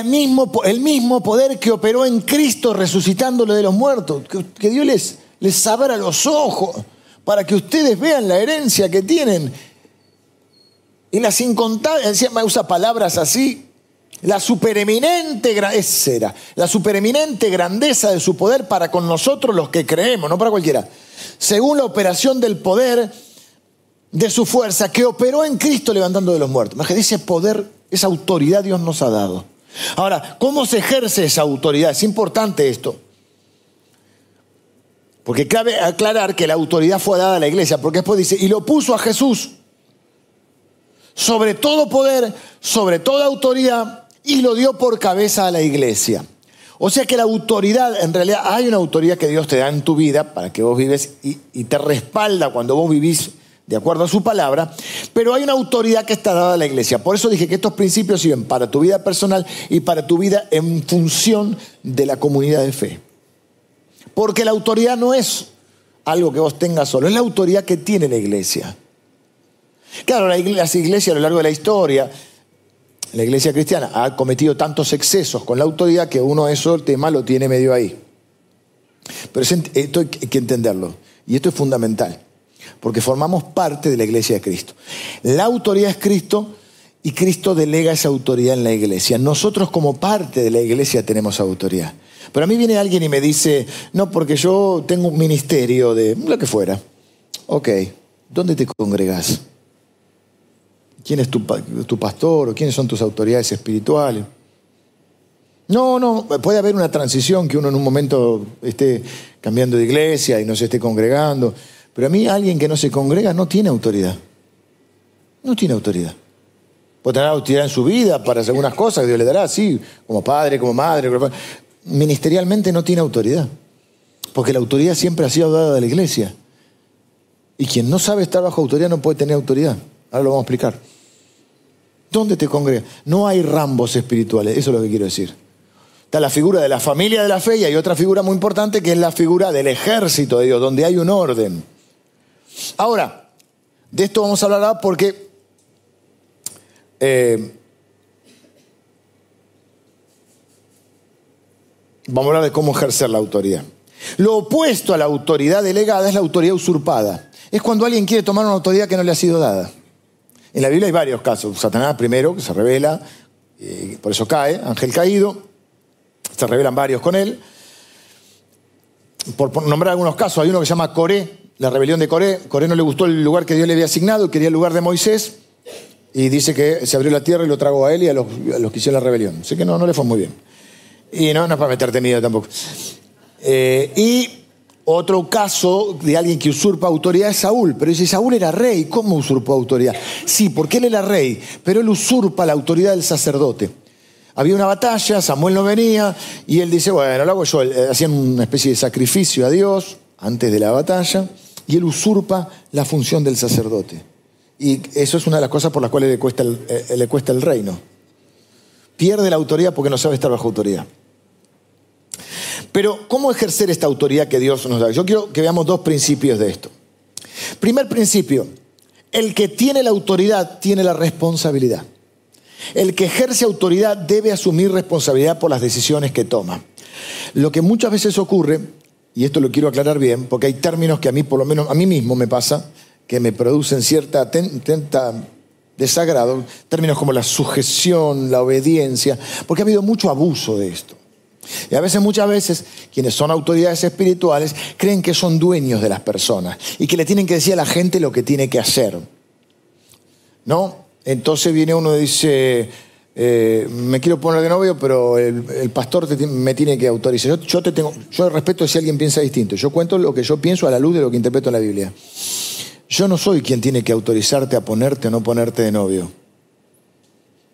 Mismo, el mismo poder que operó en Cristo resucitándolo de los muertos. Que, Dios les, les abra los ojos para que ustedes vean la herencia que tienen. Y las incontables, me usa palabras así, la supereminente, la supereminente grandeza de su poder para con nosotros los que creemos, no para cualquiera. Según la operación del poder de su fuerza que operó en Cristo levantando de los muertos. Ese poder, esa autoridad Dios nos ha dado. Ahora, ¿cómo se ejerce esa autoridad? Es importante esto. Porque cabe aclarar que la autoridad fue dada a la iglesia, porque después dice, y lo puso a Jesús sobre todo poder, sobre toda autoridad, y lo dio por cabeza a la iglesia. O sea que la autoridad, en realidad hay una autoridad que Dios te da en tu vida para que vos vives y, y te respalda cuando vos vivís de acuerdo a su palabra, pero hay una autoridad que está dada a la iglesia. Por eso dije que estos principios sirven para tu vida personal y para tu vida en función de la comunidad de fe. Porque la autoridad no es algo que vos tengas solo, es la autoridad que tiene la iglesia. Claro, las iglesias a lo largo de la historia, la iglesia cristiana ha cometido tantos excesos con la autoridad que uno eso el tema lo tiene medio ahí. Pero esto hay que entenderlo y esto es fundamental porque formamos parte de la iglesia de Cristo. La autoridad es Cristo y Cristo delega esa autoridad en la iglesia. Nosotros como parte de la iglesia tenemos autoridad. Pero a mí viene alguien y me dice, no, porque yo tengo un ministerio de lo que fuera. Ok, ¿dónde te congregas? ¿Quién es tu, tu pastor o quiénes son tus autoridades espirituales? No, no, puede haber una transición que uno en un momento esté cambiando de iglesia y no se esté congregando. Pero a mí alguien que no se congrega no tiene autoridad. No tiene autoridad. Puede tener autoridad en su vida para algunas cosas que Dios le dará, sí, como padre, como madre. Ministerialmente no tiene autoridad. Porque la autoridad siempre ha sido dada a la iglesia. Y quien no sabe estar bajo autoridad no puede tener autoridad. Ahora lo vamos a explicar. ¿Dónde te congregas? No hay rambos espirituales, eso es lo que quiero decir. Está la figura de la familia de la fe y hay otra figura muy importante que es la figura del ejército de Dios, donde hay un orden. Ahora, de esto vamos a hablar ahora porque eh, vamos a hablar de cómo ejercer la autoridad. Lo opuesto a la autoridad delegada es la autoridad usurpada. Es cuando alguien quiere tomar una autoridad que no le ha sido dada. En la Biblia hay varios casos. Satanás primero, que se revela, eh, por eso cae, ángel caído. Se revelan varios con él. Por, por nombrar algunos casos, hay uno que se llama Coré, la rebelión de Coré. Coré no le gustó el lugar que Dios le había asignado, quería el lugar de Moisés. Y dice que se abrió la tierra y lo tragó a él y a los, que hicieron la rebelión. Así que no, no le fue muy bien. Y no, no es para meterte miedo tampoco. Eh, y otro caso de alguien que usurpa autoridad es Saúl. Pero dice, Saúl era rey. ¿Cómo usurpó autoridad? Sí, porque él era rey, pero él usurpa la autoridad del sacerdote. Había una batalla, Samuel no venía, y él dice, bueno, lo hago yo. Eh, hacían una especie de sacrificio a Dios antes de la batalla y él usurpa la función del sacerdote. Y eso es una de las cosas por las cuales le cuesta el, eh, le cuesta el reino. Pierde la autoridad porque no sabe estar bajo autoridad. Pero, ¿cómo ejercer esta autoridad que Dios nos da? Yo quiero que veamos dos principios de esto. Primer principio, el que tiene la autoridad tiene la responsabilidad. El que ejerce autoridad debe asumir responsabilidad por las decisiones que toma. Lo que muchas veces ocurre y esto lo quiero aclarar bien, porque hay términos que a mí, por lo menos a mí mismo me pasa, que me producen cierta desagrado, términos como la sujeción, la obediencia, porque ha habido mucho abuso de esto. Y a veces, muchas veces, quienes son autoridades espirituales creen que son dueños de las personas y que le tienen que decir a la gente lo que tiene que hacer. ¿No? Entonces viene uno y dice, eh, me quiero poner de novio, pero el, pastor me tiene que autorizar. Yo, te tengo, yo respeto si alguien piensa distinto. Yo cuento lo que yo pienso a la luz de lo que interpreto en la Biblia. Yo no soy quien tiene que autorizarte a ponerte o no ponerte de novio.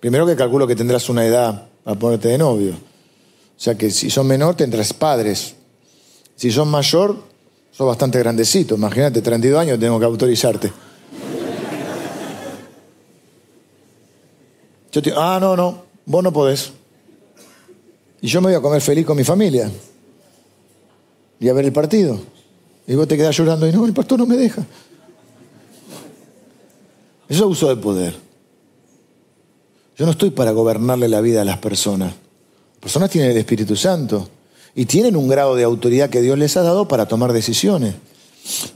Primero que calculo que tendrás una edad para ponerte de novio. O sea que si son menor tendrás padres. Si son mayor, sos bastante grandecito. Imagínate, 32 años tengo que autorizarte. Yo te ah, no, no, vos no podés. Y yo me voy a comer feliz con mi familia. Y a ver el partido. Y vos te quedás llorando y no, el pastor no me deja. Eso es uso de poder. Yo no estoy para gobernarle la vida a las personas. Las personas tienen el Espíritu Santo y tienen un grado de autoridad que Dios les ha dado para tomar decisiones.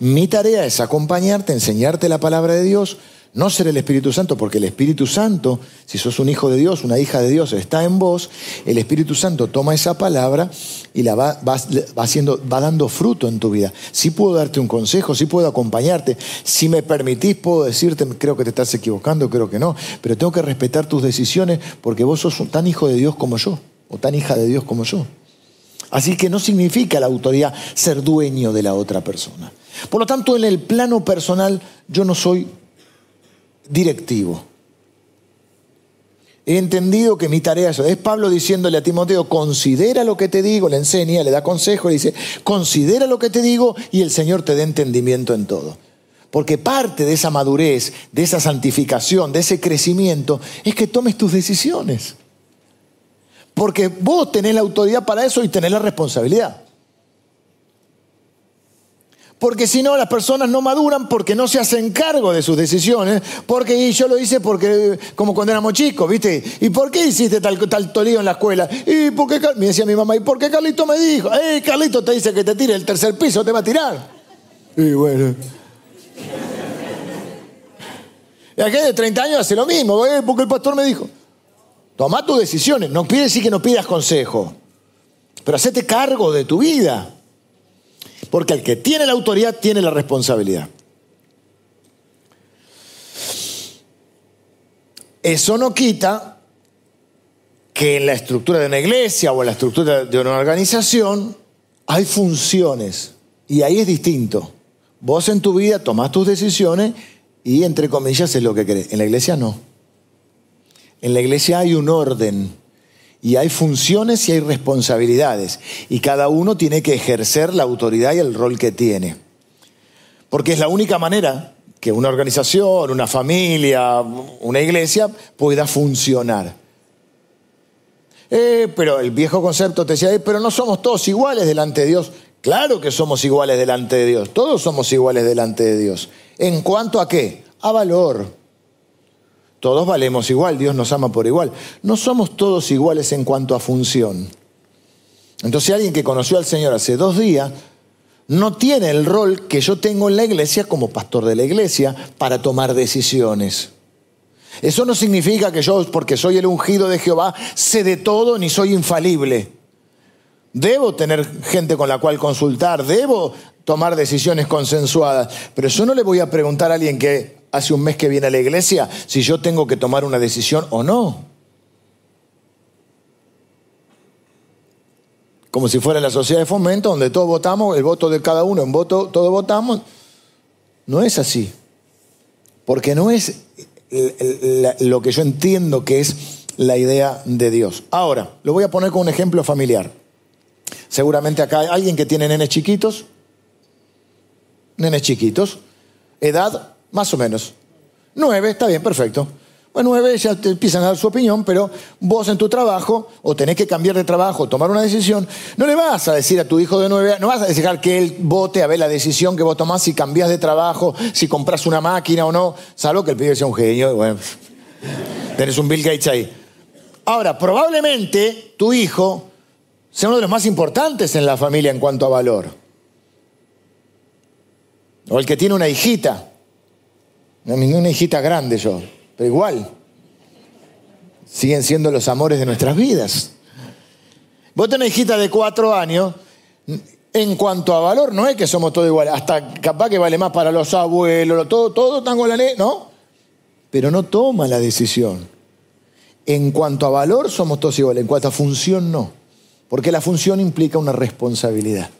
Mi tarea es acompañarte, enseñarte la palabra de Dios, no ser el Espíritu Santo, porque el Espíritu Santo, si sos un hijo de Dios, una hija de Dios, está en vos, el Espíritu Santo toma esa palabra y la va, haciendo, va dando fruto en tu vida. Si puedo darte un consejo, si puedo acompañarte, si me permitís puedo decirte, creo que te estás equivocando, creo que no, pero tengo que respetar tus decisiones porque vos sos tan hijo de Dios como yo, o tan hija de Dios como yo. Así que no significa la autoridad ser dueño de la otra persona. Por lo tanto, en el plano personal, yo no soy directivo. He entendido que mi tarea es, Pablo diciéndole a Timoteo, considera lo que te digo, le enseña, le da consejo, le dice, considera lo que te digo y el Señor te dé entendimiento en todo. Porque parte de esa madurez, de esa santificación, de ese crecimiento, es que tomes tus decisiones. Porque vos tenés la autoridad para eso y tenés la responsabilidad. Porque si no, las personas no maduran porque no se hacen cargo de sus decisiones. Porque yo lo hice porque, como cuando éramos chicos, ¿viste? ¿Y por qué hiciste tal, tal en la escuela? Y porque, me decía mi mamá, ¿y por qué Carlito me dijo? ¡Eh, Carlito te dice que te tire el tercer piso, te va a tirar! Y bueno. Y aquel de 30 años hace lo mismo, ¿eh? porque el pastor me dijo. Toma tus decisiones. No quiere decir que no pidas consejo, pero hacete cargo de tu vida. Porque el que tiene la autoridad tiene la responsabilidad. Eso no quita que en la estructura de una iglesia o en la estructura de una organización hay funciones y ahí es distinto. Vos en tu vida tomás tus decisiones y entre comillas es lo que querés. En la iglesia no. En la iglesia hay un orden y hay funciones y hay responsabilidades. Y cada uno tiene que ejercer la autoridad y el rol que tiene. Porque es la única manera que una organización, una familia, una iglesia pueda funcionar. Eh, pero el viejo concepto te decía, eh, pero no somos todos iguales delante de Dios. Claro que somos iguales delante de Dios. Todos somos iguales delante de Dios. ¿En cuanto a qué? A valor. Todos valemos igual, Dios nos ama por igual. No somos todos iguales en cuanto a función. Entonces alguien que conoció al Señor hace dos días no tiene el rol que yo tengo en la iglesia como pastor de la iglesia para tomar decisiones. Eso no significa que yo, porque soy el ungido de Jehová, sé de todo ni soy infalible. Debo tener gente con la cual consultar, debo tomar decisiones consensuadas, pero yo no le voy a preguntar a alguien que hace un mes que viene a la iglesia si yo tengo que tomar una decisión o no. Como si fuera la sociedad de fomento donde todos votamos, el voto de cada uno, en voto todos votamos. No es así. Porque no es lo que yo entiendo que es la idea de Dios. Ahora, lo voy a poner con un ejemplo familiar. Seguramente acá hay alguien que tiene nenes chiquitos. Nenes chiquitos. Edad más o menos. Nueve, está bien, perfecto. Bueno, nueve ya te empiezan a dar su opinión, pero vos en tu trabajo, o tenés que cambiar de trabajo, tomar una decisión, no le vas a decir a tu hijo de nueve, no vas a dejar que él vote a ver la decisión que vos tomás, si cambias de trabajo, si compras una máquina o no, salvo que el pibe sea un genio, bueno, tenés un Bill Gates ahí. Ahora, probablemente tu hijo sea uno de los más importantes en la familia en cuanto a valor. O el que tiene una hijita. Una hijita grande yo, pero igual, siguen siendo los amores de nuestras vidas. Vos tenés hijita de cuatro años, en cuanto a valor, no es que somos todos iguales, hasta capaz que vale más para los abuelos, todo, todo tan la ley, ¿no? Pero no toma la decisión. En cuanto a valor, somos todos iguales, en cuanto a función, no. Porque la función implica una responsabilidad.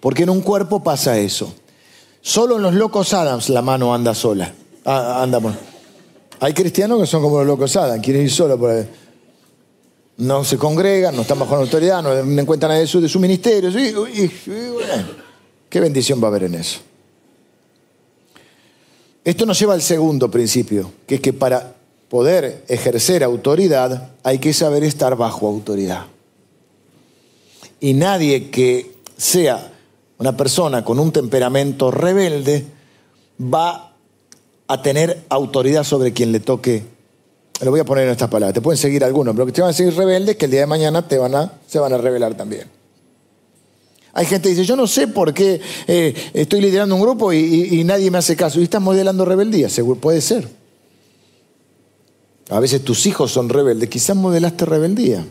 Porque en un cuerpo pasa eso. Solo en los locos Adams la mano anda sola. Ah, anda, Hay cristianos que son como los locos Adams, quieren ir solo por ahí no se congregan, no están bajo la autoridad, no encuentran nada de de su ministerio. ¿Qué bendición va a haber en eso? Esto nos lleva al segundo principio, que es que para poder ejercer autoridad hay que saber estar bajo autoridad. Y nadie que sea una persona con un temperamento rebelde va a tener autoridad sobre quien le toque lo voy a poner en estas palabras. Te pueden seguir algunos, pero que te van a seguir rebeldes que el día de mañana te van a, se van a rebelar también. Hay gente que dice, yo no sé por qué eh, estoy liderando un grupo y, nadie me hace caso. Y estás modelando rebeldía, seguro, puede ser. A veces tus hijos son rebeldes, quizás modelaste rebeldía.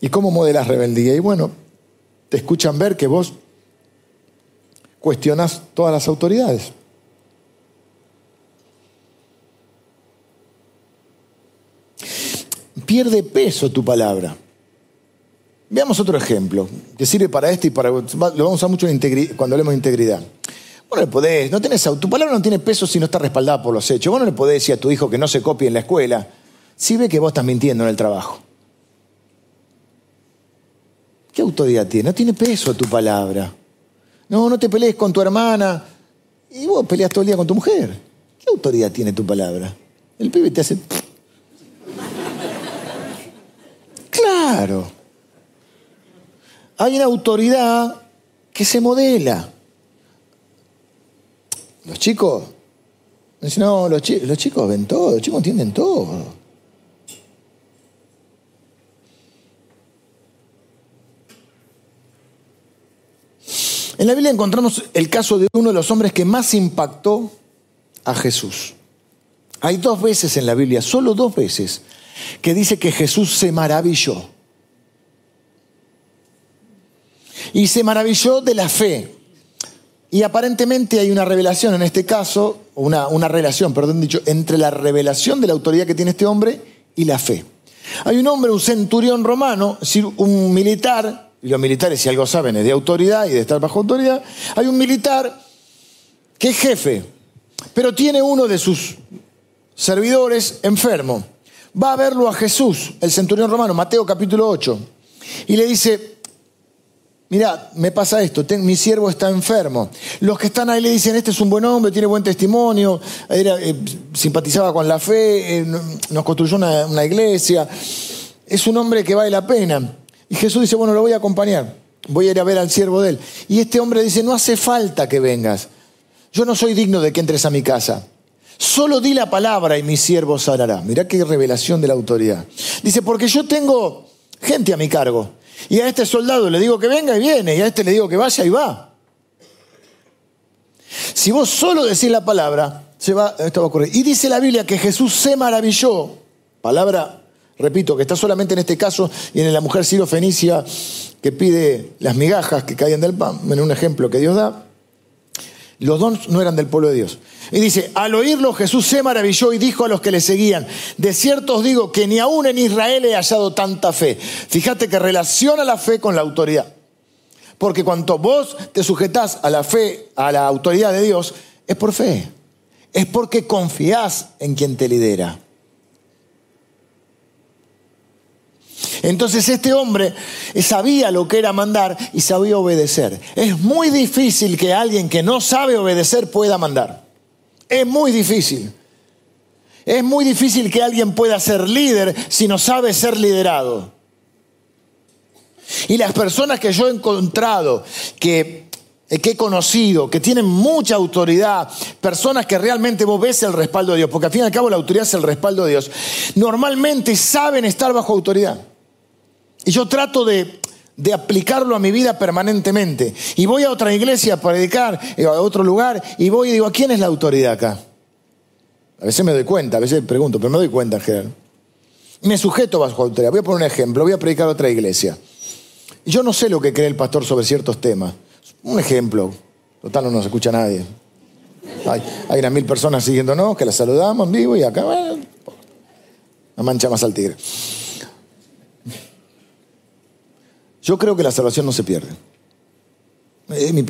¿Y cómo modelas rebeldía? Y bueno, te escuchan ver que vos cuestionas todas las autoridades. pierde peso tu palabra. Veamos otro ejemplo que sirve para esto y para. Lo vamos a usar mucho cuando hablemos de integridad. Bueno, le podés, no tenés, tu palabra no tiene peso si no está respaldada por los hechos. Vos no le podés decir a tu hijo que no se copie en la escuela si ve que vos estás mintiendo en el trabajo. ¿Qué autoridad tiene? No tiene peso tu palabra. No, no te pelees con tu hermana y vos peleas todo el día con tu mujer. ¿Qué autoridad tiene tu palabra? El pibe te hace. Claro. Hay una autoridad que se modela. Los chicos, no, los, los chicos ven todo, los chicos entienden todo. En la Biblia encontramos el caso de uno de los hombres que más impactó a Jesús. Hay dos veces en la Biblia, solo dos veces, que dice que Jesús se maravilló. Y se maravilló de la fe. Y aparentemente hay una revelación, en este caso, una, relación, perdón dicho, entre la revelación de la autoridad que tiene este hombre y la fe. Hay un hombre, un centurión romano, un militar, y los militares, si algo saben, es de autoridad y de estar bajo autoridad. Hay un militar que es jefe, pero tiene uno de sus servidores enfermo va a verlo a Jesús, el centurión romano, Mateo capítulo 8, y le dice, mira, me pasa esto, mi siervo está enfermo. Los que están ahí le dicen, este es un buen hombre, tiene buen testimonio, eh, simpatizaba con la fe, eh, nos construyó una, iglesia, es un hombre que vale la pena. Y Jesús dice, bueno, lo voy a acompañar, voy a ir a ver al siervo de él. Y este hombre dice, no hace falta que vengas, yo no soy digno de que entres a mi casa. Solo di la palabra y mi siervo sanará. Mirá qué revelación de la autoridad. Dice, porque yo tengo gente a mi cargo. Y a este soldado le digo que venga y viene. Y a este le digo que vaya y va. Si vos solo decís la palabra, se va, esto va a ocurrir. Y dice la Biblia que Jesús se maravilló. Palabra, repito, que está solamente en este caso y en la mujer Ciro Fenicia que pide las migajas que caen del pan. En un ejemplo que Dios da. Los dos no eran del pueblo de Dios. Y dice, al oírlo Jesús se maravilló y dijo a los que le seguían, de cierto os digo que ni aún en Israel he hallado tanta fe. Fíjate que relaciona la fe con la autoridad. Porque cuanto vos te sujetás a la fe, a la autoridad de Dios, es por fe. Es porque confías en quien te lidera. Entonces este hombre sabía lo que era mandar y sabía obedecer. Es muy difícil que alguien que no sabe obedecer pueda mandar. Es muy difícil. Es muy difícil que alguien pueda ser líder si no sabe ser liderado. Y las personas que yo he encontrado, que, que he conocido, que tienen mucha autoridad, personas que realmente vos ves el respaldo de Dios, porque al fin y al cabo la autoridad es el respaldo de Dios, normalmente saben estar bajo autoridad. Y yo trato de, aplicarlo a mi vida permanentemente. Y voy a otra iglesia para predicar, eh, a otro lugar, y voy y digo, ¿a quién es la autoridad acá? A veces me doy cuenta, a veces pregunto, pero me doy cuenta en general. Me sujeto bajo autoridad. Voy a poner un ejemplo, voy a predicar a otra iglesia. Yo no sé lo que cree el pastor sobre ciertos temas. Un ejemplo. Total, no nos escucha nadie. Hay, unas mil personas siguiéndonos que las saludamos en vivo y acá, bueno, la mancha más al tigre. Yo creo que la salvación no se pierde. Es mi,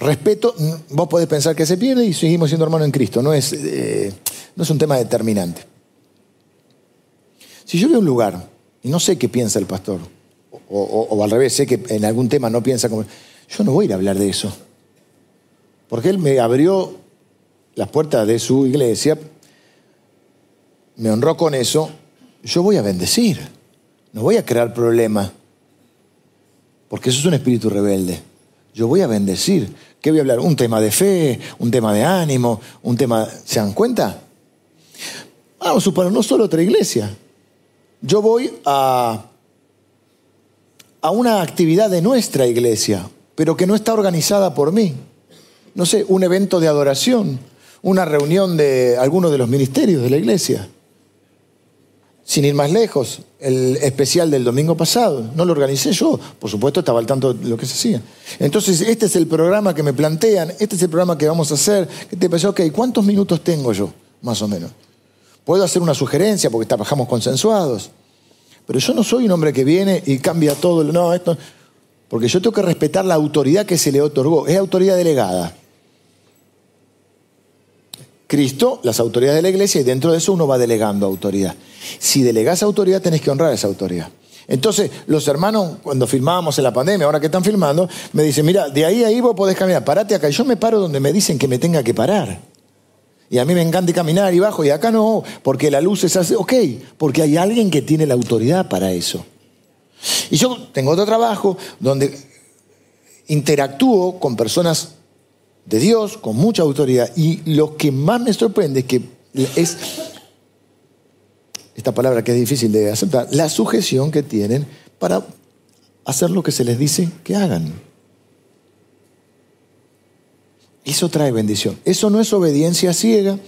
Respeto, vos podés pensar que se pierde y seguimos siendo hermanos en Cristo. No es, eh, no es un tema determinante. Si yo veo un lugar y no sé qué piensa el pastor, o, al revés, sé que en algún tema no piensa como... Yo no voy a ir a hablar de eso. Porque él me abrió las puertas de su iglesia, me honró con eso, yo voy a bendecir, no voy a crear problemas, porque eso es un espíritu rebelde. Yo voy a bendecir. ¿Qué voy a hablar? Un tema de fe, un tema de ánimo, un tema... ¿Se dan cuenta? Vamos a suponer, no solo otra iglesia. Yo voy a, a una actividad de nuestra iglesia, pero que no está organizada por mí. No sé, un evento de adoración, una reunión de algunos de los ministerios de la iglesia. Sin ir más lejos, el especial del domingo pasado, no lo organicé yo, por supuesto estaba al tanto de lo que se hacía. Entonces, este es el programa que me plantean, este es el programa que vamos a hacer. ¿Qué te pensé? Ok, ¿cuántos minutos tengo yo, más o menos? Puedo hacer una sugerencia porque trabajamos consensuados, pero yo no soy un hombre que viene y cambia todo. No, esto, porque yo tengo que respetar la autoridad que se le otorgó, es autoridad delegada. Cristo, las autoridades de la iglesia, y dentro de eso uno va delegando autoridad. Si delegas autoridad, tenés que honrar esa autoridad. Entonces, los hermanos, cuando filmábamos en la pandemia, ahora que están filmando, me dicen, mira, de ahí a ahí vos podés caminar, parate acá. Y yo me paro donde me dicen que me tenga que parar. Y a mí me encanta caminar y bajo, y acá no, porque la luz es así. Ok, porque hay alguien que tiene la autoridad para eso. Y yo tengo otro trabajo donde interactúo con personas de Dios con mucha autoridad. Y lo que más me sorprende es que es esta palabra que es difícil de aceptar, la sujeción que tienen para hacer lo que se les dice que hagan. Eso trae bendición. Eso no es obediencia ciega,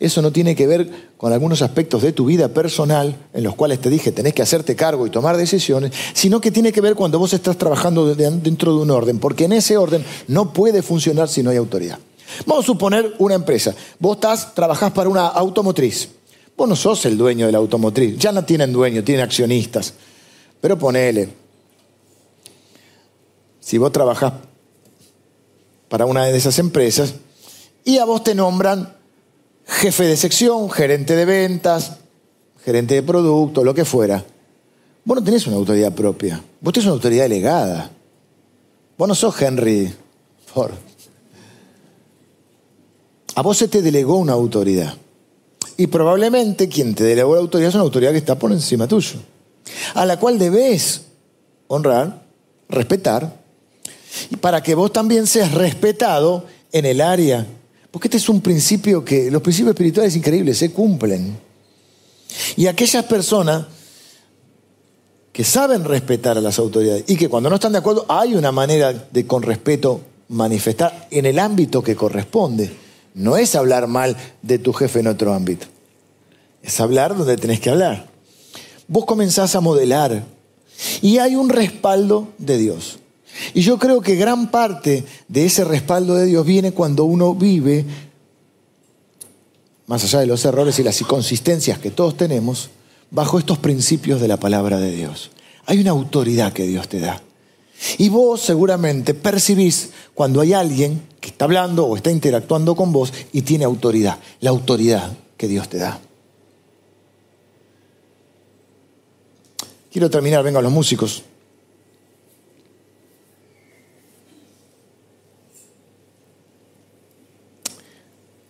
eso no tiene que ver con algunos aspectos de tu vida personal en los cuales te dije tenés que hacerte cargo y tomar decisiones, sino que tiene que ver cuando vos estás trabajando dentro de un orden, porque en ese orden no puede funcionar si no hay autoridad. Vamos a suponer una empresa. Vos estás, trabajás para una automotriz. Vos no sos el dueño de la automotriz. Ya no tienen dueño, tienen accionistas. Pero ponele. Si vos trabajás para una de esas empresas y a vos te nombran jefe de sección, gerente de ventas, gerente de producto, lo que fuera. Vos no tenés una autoridad propia, vos tenés una autoridad delegada. Vos no sos Henry Ford. A vos se te delegó una autoridad. Y probablemente quien te delegó la autoridad es una autoridad que está por encima tuyo, a la cual debes honrar, respetar, y para que vos también seas respetado en el área porque este es un principio que los principios espirituales increíbles se cumplen. Y aquellas personas que saben respetar a las autoridades y que cuando no están de acuerdo hay una manera de con respeto manifestar en el ámbito que corresponde. No es hablar mal de tu jefe en otro ámbito. Es hablar donde tenés que hablar. Vos comenzás a modelar y hay un respaldo de Dios. Y yo creo que gran parte de ese respaldo de Dios viene cuando uno vive, más allá de los errores y las inconsistencias que todos tenemos, bajo estos principios de la palabra de Dios. Hay una autoridad que Dios te da. Y vos seguramente percibís cuando hay alguien que está hablando o está interactuando con vos y tiene autoridad, la autoridad que Dios te da. Quiero terminar, vengan los músicos.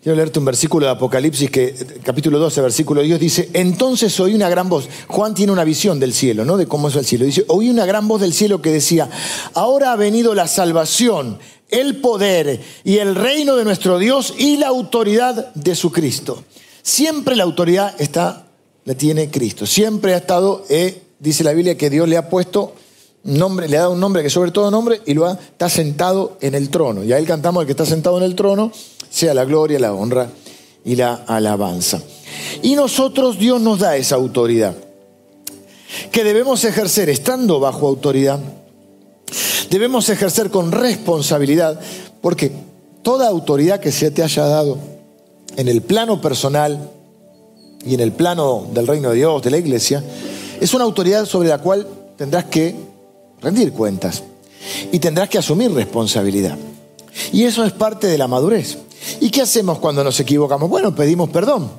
Quiero leerte un versículo de Apocalipsis, que, capítulo 12, versículo 10, dice, entonces oí una gran voz. Juan tiene una visión del cielo, ¿no? De cómo es el cielo. Dice, oí una gran voz del cielo que decía, ahora ha venido la salvación, el poder y el reino de nuestro Dios y la autoridad de su Cristo. Siempre la autoridad está, la tiene Cristo. Siempre ha estado, eh, dice la Biblia, que Dios le ha puesto nombre, le ha dado un nombre que sobre todo nombre y lo ha, está sentado en el trono. Y a él cantamos el que está sentado en el trono sea la gloria, la honra y la alabanza. Y nosotros Dios nos da esa autoridad, que debemos ejercer estando bajo autoridad, debemos ejercer con responsabilidad, porque toda autoridad que se te haya dado en el plano personal y en el plano del reino de Dios, de la iglesia, es una autoridad sobre la cual tendrás que rendir cuentas y tendrás que asumir responsabilidad. Y eso es parte de la madurez. ¿Y qué hacemos cuando nos equivocamos? Bueno, pedimos perdón.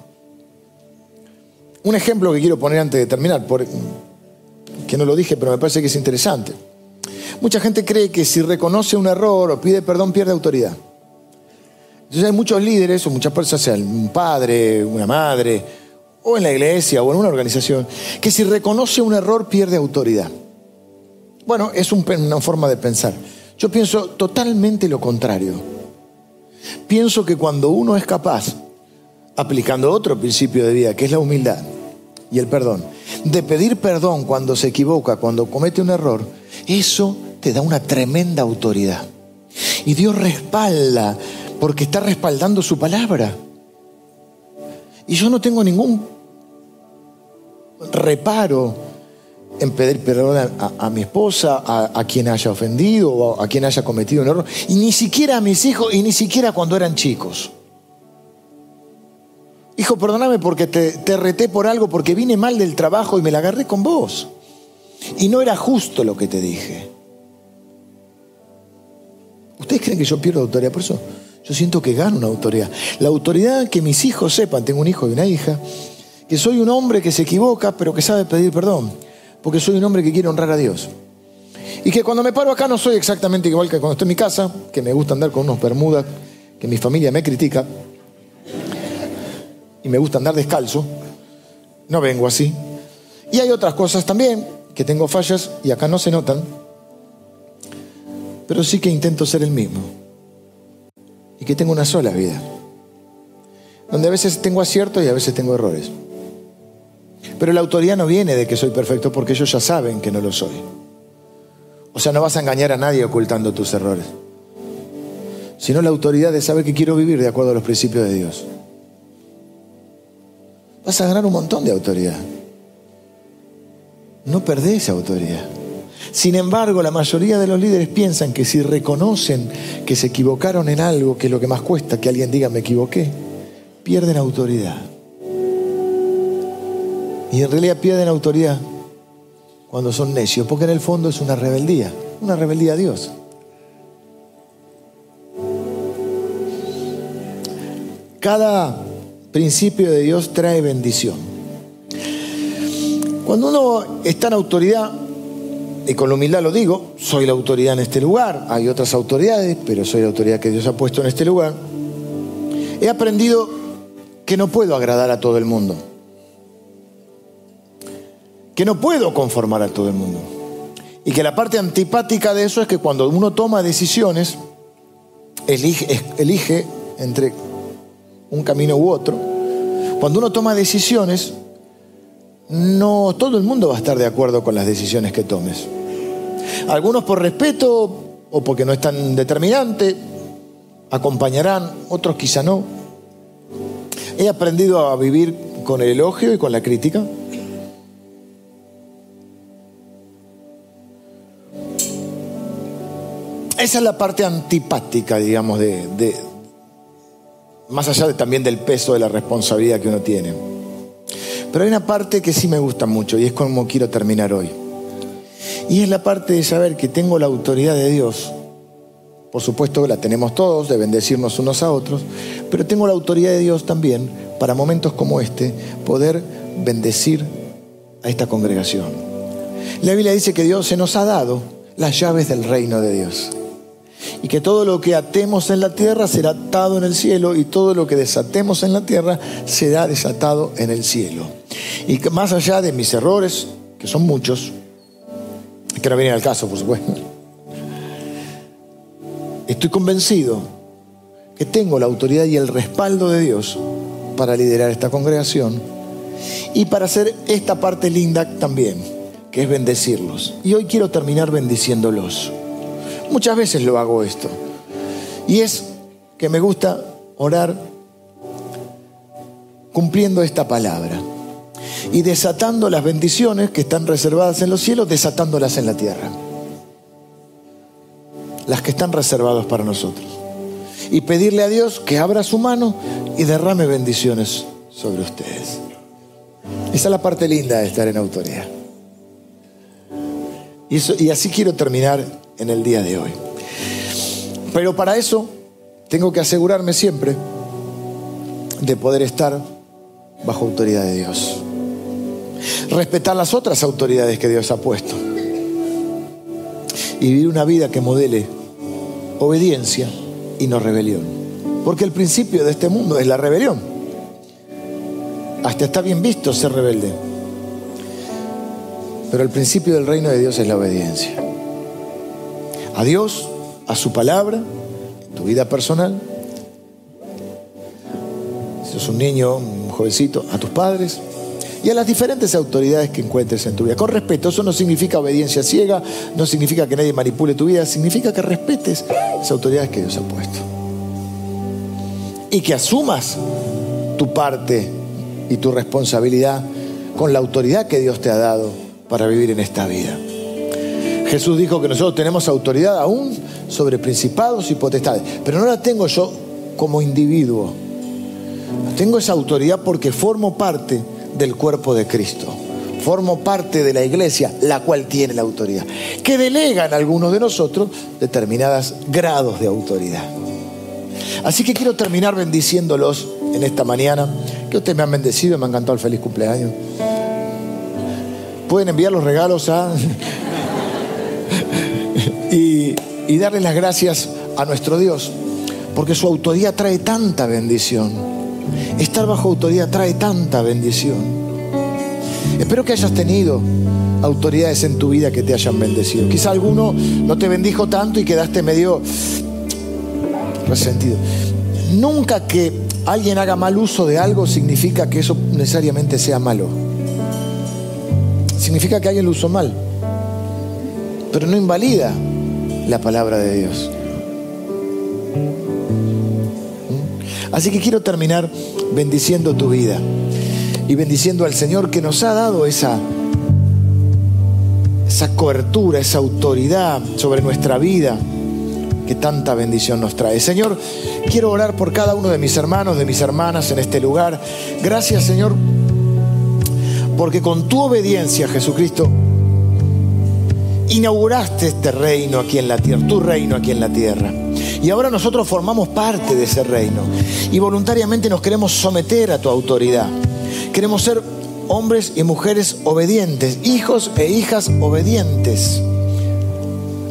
Un ejemplo que quiero poner antes de terminar, que no lo dije, pero me parece que es interesante. Mucha gente cree que si reconoce un error o pide perdón pierde autoridad. Entonces hay muchos líderes o muchas personas, sea un padre, una madre, o en la iglesia o en una organización, que si reconoce un error pierde autoridad. Bueno, es una forma de pensar. Yo pienso totalmente lo contrario. Pienso que cuando uno es capaz, aplicando otro principio de vida, que es la humildad y el perdón, de pedir perdón cuando se equivoca, cuando comete un error, eso te da una tremenda autoridad. Y Dios respalda, porque está respaldando su palabra. Y yo no tengo ningún reparo en pedir perdón a, mi esposa, a, quien haya ofendido o a, quien haya cometido un error, y ni siquiera a mis hijos, y ni siquiera cuando eran chicos. Hijo, perdóname porque te, te reté por algo, porque vine mal del trabajo y me la agarré con vos. Y no era justo lo que te dije. ¿Ustedes creen que yo pierdo autoridad? Por eso yo siento que gano una autoridad. La autoridad que mis hijos sepan, tengo un hijo y una hija, que soy un hombre que se equivoca, pero que sabe pedir perdón, porque soy un hombre que quiere honrar a Dios. Y que cuando me paro acá no soy exactamente igual que cuando estoy en mi casa, que me gusta andar con unos bermudas, que mi familia me critica, y me gusta andar descalzo, no vengo así. Y hay otras cosas también, que tengo fallas y acá no se notan, pero sí que intento ser el mismo. Y que tengo una sola vida, donde a veces tengo aciertos y a veces tengo errores. Pero la autoridad no viene de que soy perfecto porque ellos ya saben que no lo soy. O sea, no vas a engañar a nadie ocultando tus errores. Sino la autoridad de saber que quiero vivir de acuerdo a los principios de Dios. Vas a ganar un montón de autoridad. No perdés autoridad. Sin embargo, la mayoría de los líderes piensan que si reconocen que se equivocaron en algo, que es lo que más cuesta que alguien diga me equivoqué, pierden autoridad. Y en realidad pierden autoridad cuando son necios, porque en el fondo es una rebeldía, una rebeldía a Dios. Cada principio de Dios trae bendición. Cuando uno está en autoridad, y con humildad lo digo, soy la autoridad en este lugar, hay otras autoridades, pero soy la autoridad que Dios ha puesto en este lugar, he aprendido que no puedo agradar a todo el mundo que no puedo conformar a todo el mundo. Y que la parte antipática de eso es que cuando uno toma decisiones, elige, elige entre un camino u otro, cuando uno toma decisiones, no todo el mundo va a estar de acuerdo con las decisiones que tomes. Algunos por respeto o porque no es tan determinante, acompañarán, otros quizá no. He aprendido a vivir con el elogio y con la crítica. Esa es la parte antipática, digamos, de, más allá de, también del peso de la responsabilidad que uno tiene. Pero hay una parte que sí me gusta mucho y es como quiero terminar hoy. Y es la parte de saber que tengo la autoridad de Dios. Por supuesto la tenemos todos, de bendecirnos unos a otros, pero tengo la autoridad de Dios también para momentos como este poder bendecir a esta congregación. La Biblia dice que Dios se nos ha dado las llaves del reino de Dios y que todo lo que atemos en la tierra será atado en el cielo y todo lo que desatemos en la tierra será desatado en el cielo. Y más allá de mis errores, que son muchos, que no vienen al caso, por supuesto, estoy convencido que tengo la autoridad y el respaldo de Dios para liderar esta congregación y para hacer esta parte linda también, que es bendecirlos. Y hoy quiero terminar bendiciéndolos. Muchas veces lo hago esto. Y es que me gusta orar cumpliendo esta palabra y desatando las bendiciones que están reservadas en los cielos, desatándolas en la tierra. Las que están reservadas para nosotros. Y pedirle a Dios que abra su mano y derrame bendiciones sobre ustedes. Esa es la parte linda de estar en autoridad. Y, y así quiero terminar en el día de hoy. Pero para eso tengo que asegurarme siempre de poder estar bajo autoridad de Dios. Respetar las otras autoridades que Dios ha puesto. Y vivir una vida que modele obediencia y no rebelión. Porque el principio de este mundo es la rebelión. Hasta está bien visto ser rebelde. Pero el principio del reino de Dios es la obediencia. A Dios, a su palabra, tu vida personal. Si sos un niño, un jovencito, a tus padres y a las diferentes autoridades que encuentres en tu vida. Con respeto, eso no significa obediencia ciega, no significa que nadie manipule tu vida, significa que respetes las autoridades que Dios ha puesto. Y que asumas tu parte y tu responsabilidad con la autoridad que Dios te ha dado para vivir en esta vida. Jesús dijo que nosotros tenemos autoridad aún sobre principados y potestades, pero no la tengo yo como individuo. Tengo esa autoridad porque formo parte del cuerpo de Cristo. Formo parte de la iglesia, la cual tiene la autoridad, que delegan algunos de nosotros determinados grados de autoridad. Así que quiero terminar bendiciéndolos en esta mañana, que ustedes me han bendecido, me ha encantado el feliz cumpleaños. Pueden enviar los regalos a y, darle las gracias a nuestro Dios, porque su autoridad trae tanta bendición. Estar bajo autoridad trae tanta bendición. Espero que hayas tenido autoridades en tu vida que te hayan bendecido. Quizá alguno no te bendijo tanto y quedaste medio resentido. Nunca que alguien haga mal uso de algo significa que eso necesariamente sea malo. Significa que alguien lo usó mal pero no invalida la palabra de Dios. ¿Mm? Así que quiero terminar bendiciendo tu vida y bendiciendo al Señor que nos ha dado esa, esa cobertura, esa autoridad sobre nuestra vida que tanta bendición nos trae. Señor, quiero orar por cada uno de mis hermanos, de mis hermanas en este lugar. Gracias, Señor, porque con tu obediencia, Jesucristo, inauguraste este reino aquí en la tierra, tu reino aquí en la tierra. Y ahora nosotros formamos parte de ese reino. Y voluntariamente nos queremos someter a tu autoridad. Queremos ser hombres y mujeres obedientes, hijos e hijas obedientes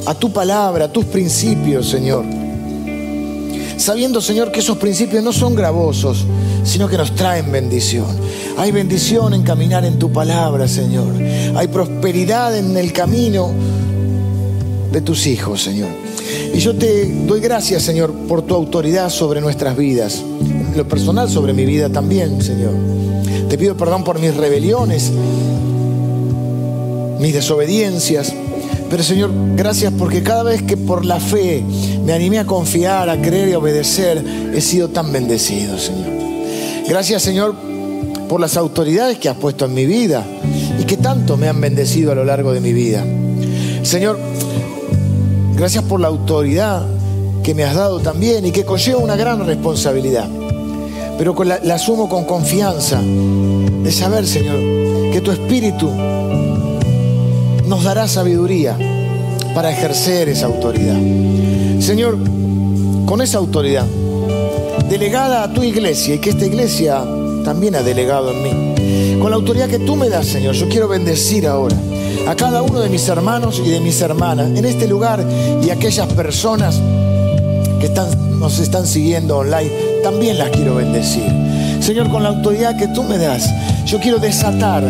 a tu palabra, a tus principios, Señor. Sabiendo, Señor, que esos principios no son gravosos, sino que nos traen bendición. Hay bendición en caminar en tu palabra, Señor. Hay prosperidad en el camino de tus hijos, Señor. Y yo te doy gracias, Señor, por tu autoridad sobre nuestras vidas. Lo personal sobre mi vida también, Señor. Te pido perdón por mis rebeliones, mis desobediencias. Pero Señor, gracias porque cada vez que por la fe me animé a confiar, a creer y a obedecer, he sido tan bendecido, Señor. Gracias, Señor, por las autoridades que has puesto en mi vida y que tanto me han bendecido a lo largo de mi vida. Señor, gracias por la autoridad que me has dado también y que conlleva una gran responsabilidad. Pero la, la asumo con confianza de saber, Señor, que tu Espíritu nos dará sabiduría para ejercer esa autoridad. Señor, con esa autoridad, delegada a tu iglesia y que esta iglesia también ha delegado en mí. Con la autoridad que tú me das, Señor, yo quiero bendecir ahora a cada uno de mis hermanos y de mis hermanas en este lugar y aquellas personas que están, nos están siguiendo online, también las quiero bendecir. Señor, con la autoridad que tú me das, yo quiero desatar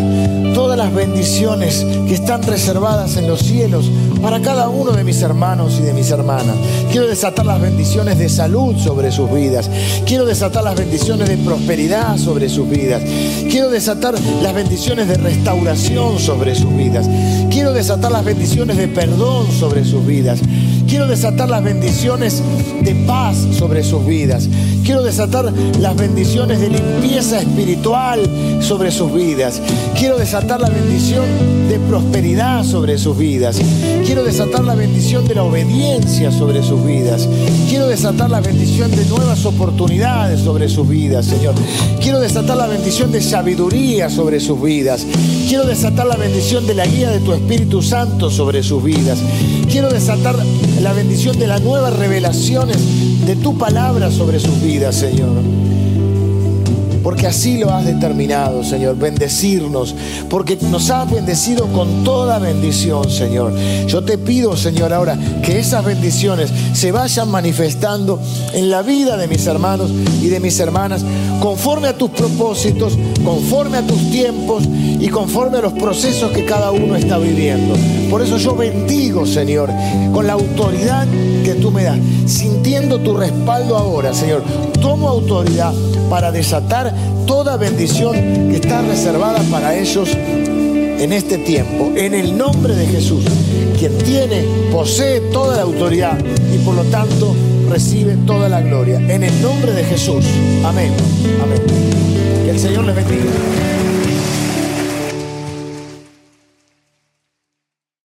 todas las bendiciones que están reservadas en los cielos para cada uno de mis hermanos y de mis hermanas. Quiero desatar las bendiciones de salud sobre sus vidas. Quiero desatar las bendiciones de prosperidad sobre sus vidas. Quiero desatar las bendiciones de restauración sobre sus vidas. Quiero desatar las bendiciones de perdón sobre sus vidas. Quiero desatar las bendiciones de paz sobre sus vidas. Quiero desatar las bendiciones de limpieza espiritual sobre sus vidas. Quiero desatar la bendición de prosperidad sobre sus vidas. Quiero desatar la bendición de la obediencia sobre sus vidas. Quiero desatar la bendición de nuevas oportunidades sobre sus vidas, Señor. Quiero desatar la bendición de sabiduría sobre sus vidas. Quiero desatar la bendición de la guía de tu Espíritu Santo sobre sus vidas. Quiero desatar la bendición de las nuevas revelaciones de tu palabra sobre sus vidas, Señor porque así lo has determinado, Señor, bendecirnos, porque nos has bendecido con toda bendición, Señor. Yo te pido, Señor, ahora que esas bendiciones se vayan manifestando en la vida de mis hermanos y de mis hermanas, conforme a tus propósitos, conforme a tus tiempos y conforme a los procesos que cada uno está viviendo. Por eso yo bendigo, Señor, con la autoridad que tú me das, sintiendo tu respaldo ahora, Señor. Tomo autoridad para desatar toda bendición que está reservada para ellos en este tiempo, en el nombre de Jesús, quien tiene, posee toda la autoridad y por lo tanto recibe toda la gloria. En el nombre de Jesús. Amén. Amén. Que el Señor les bendiga.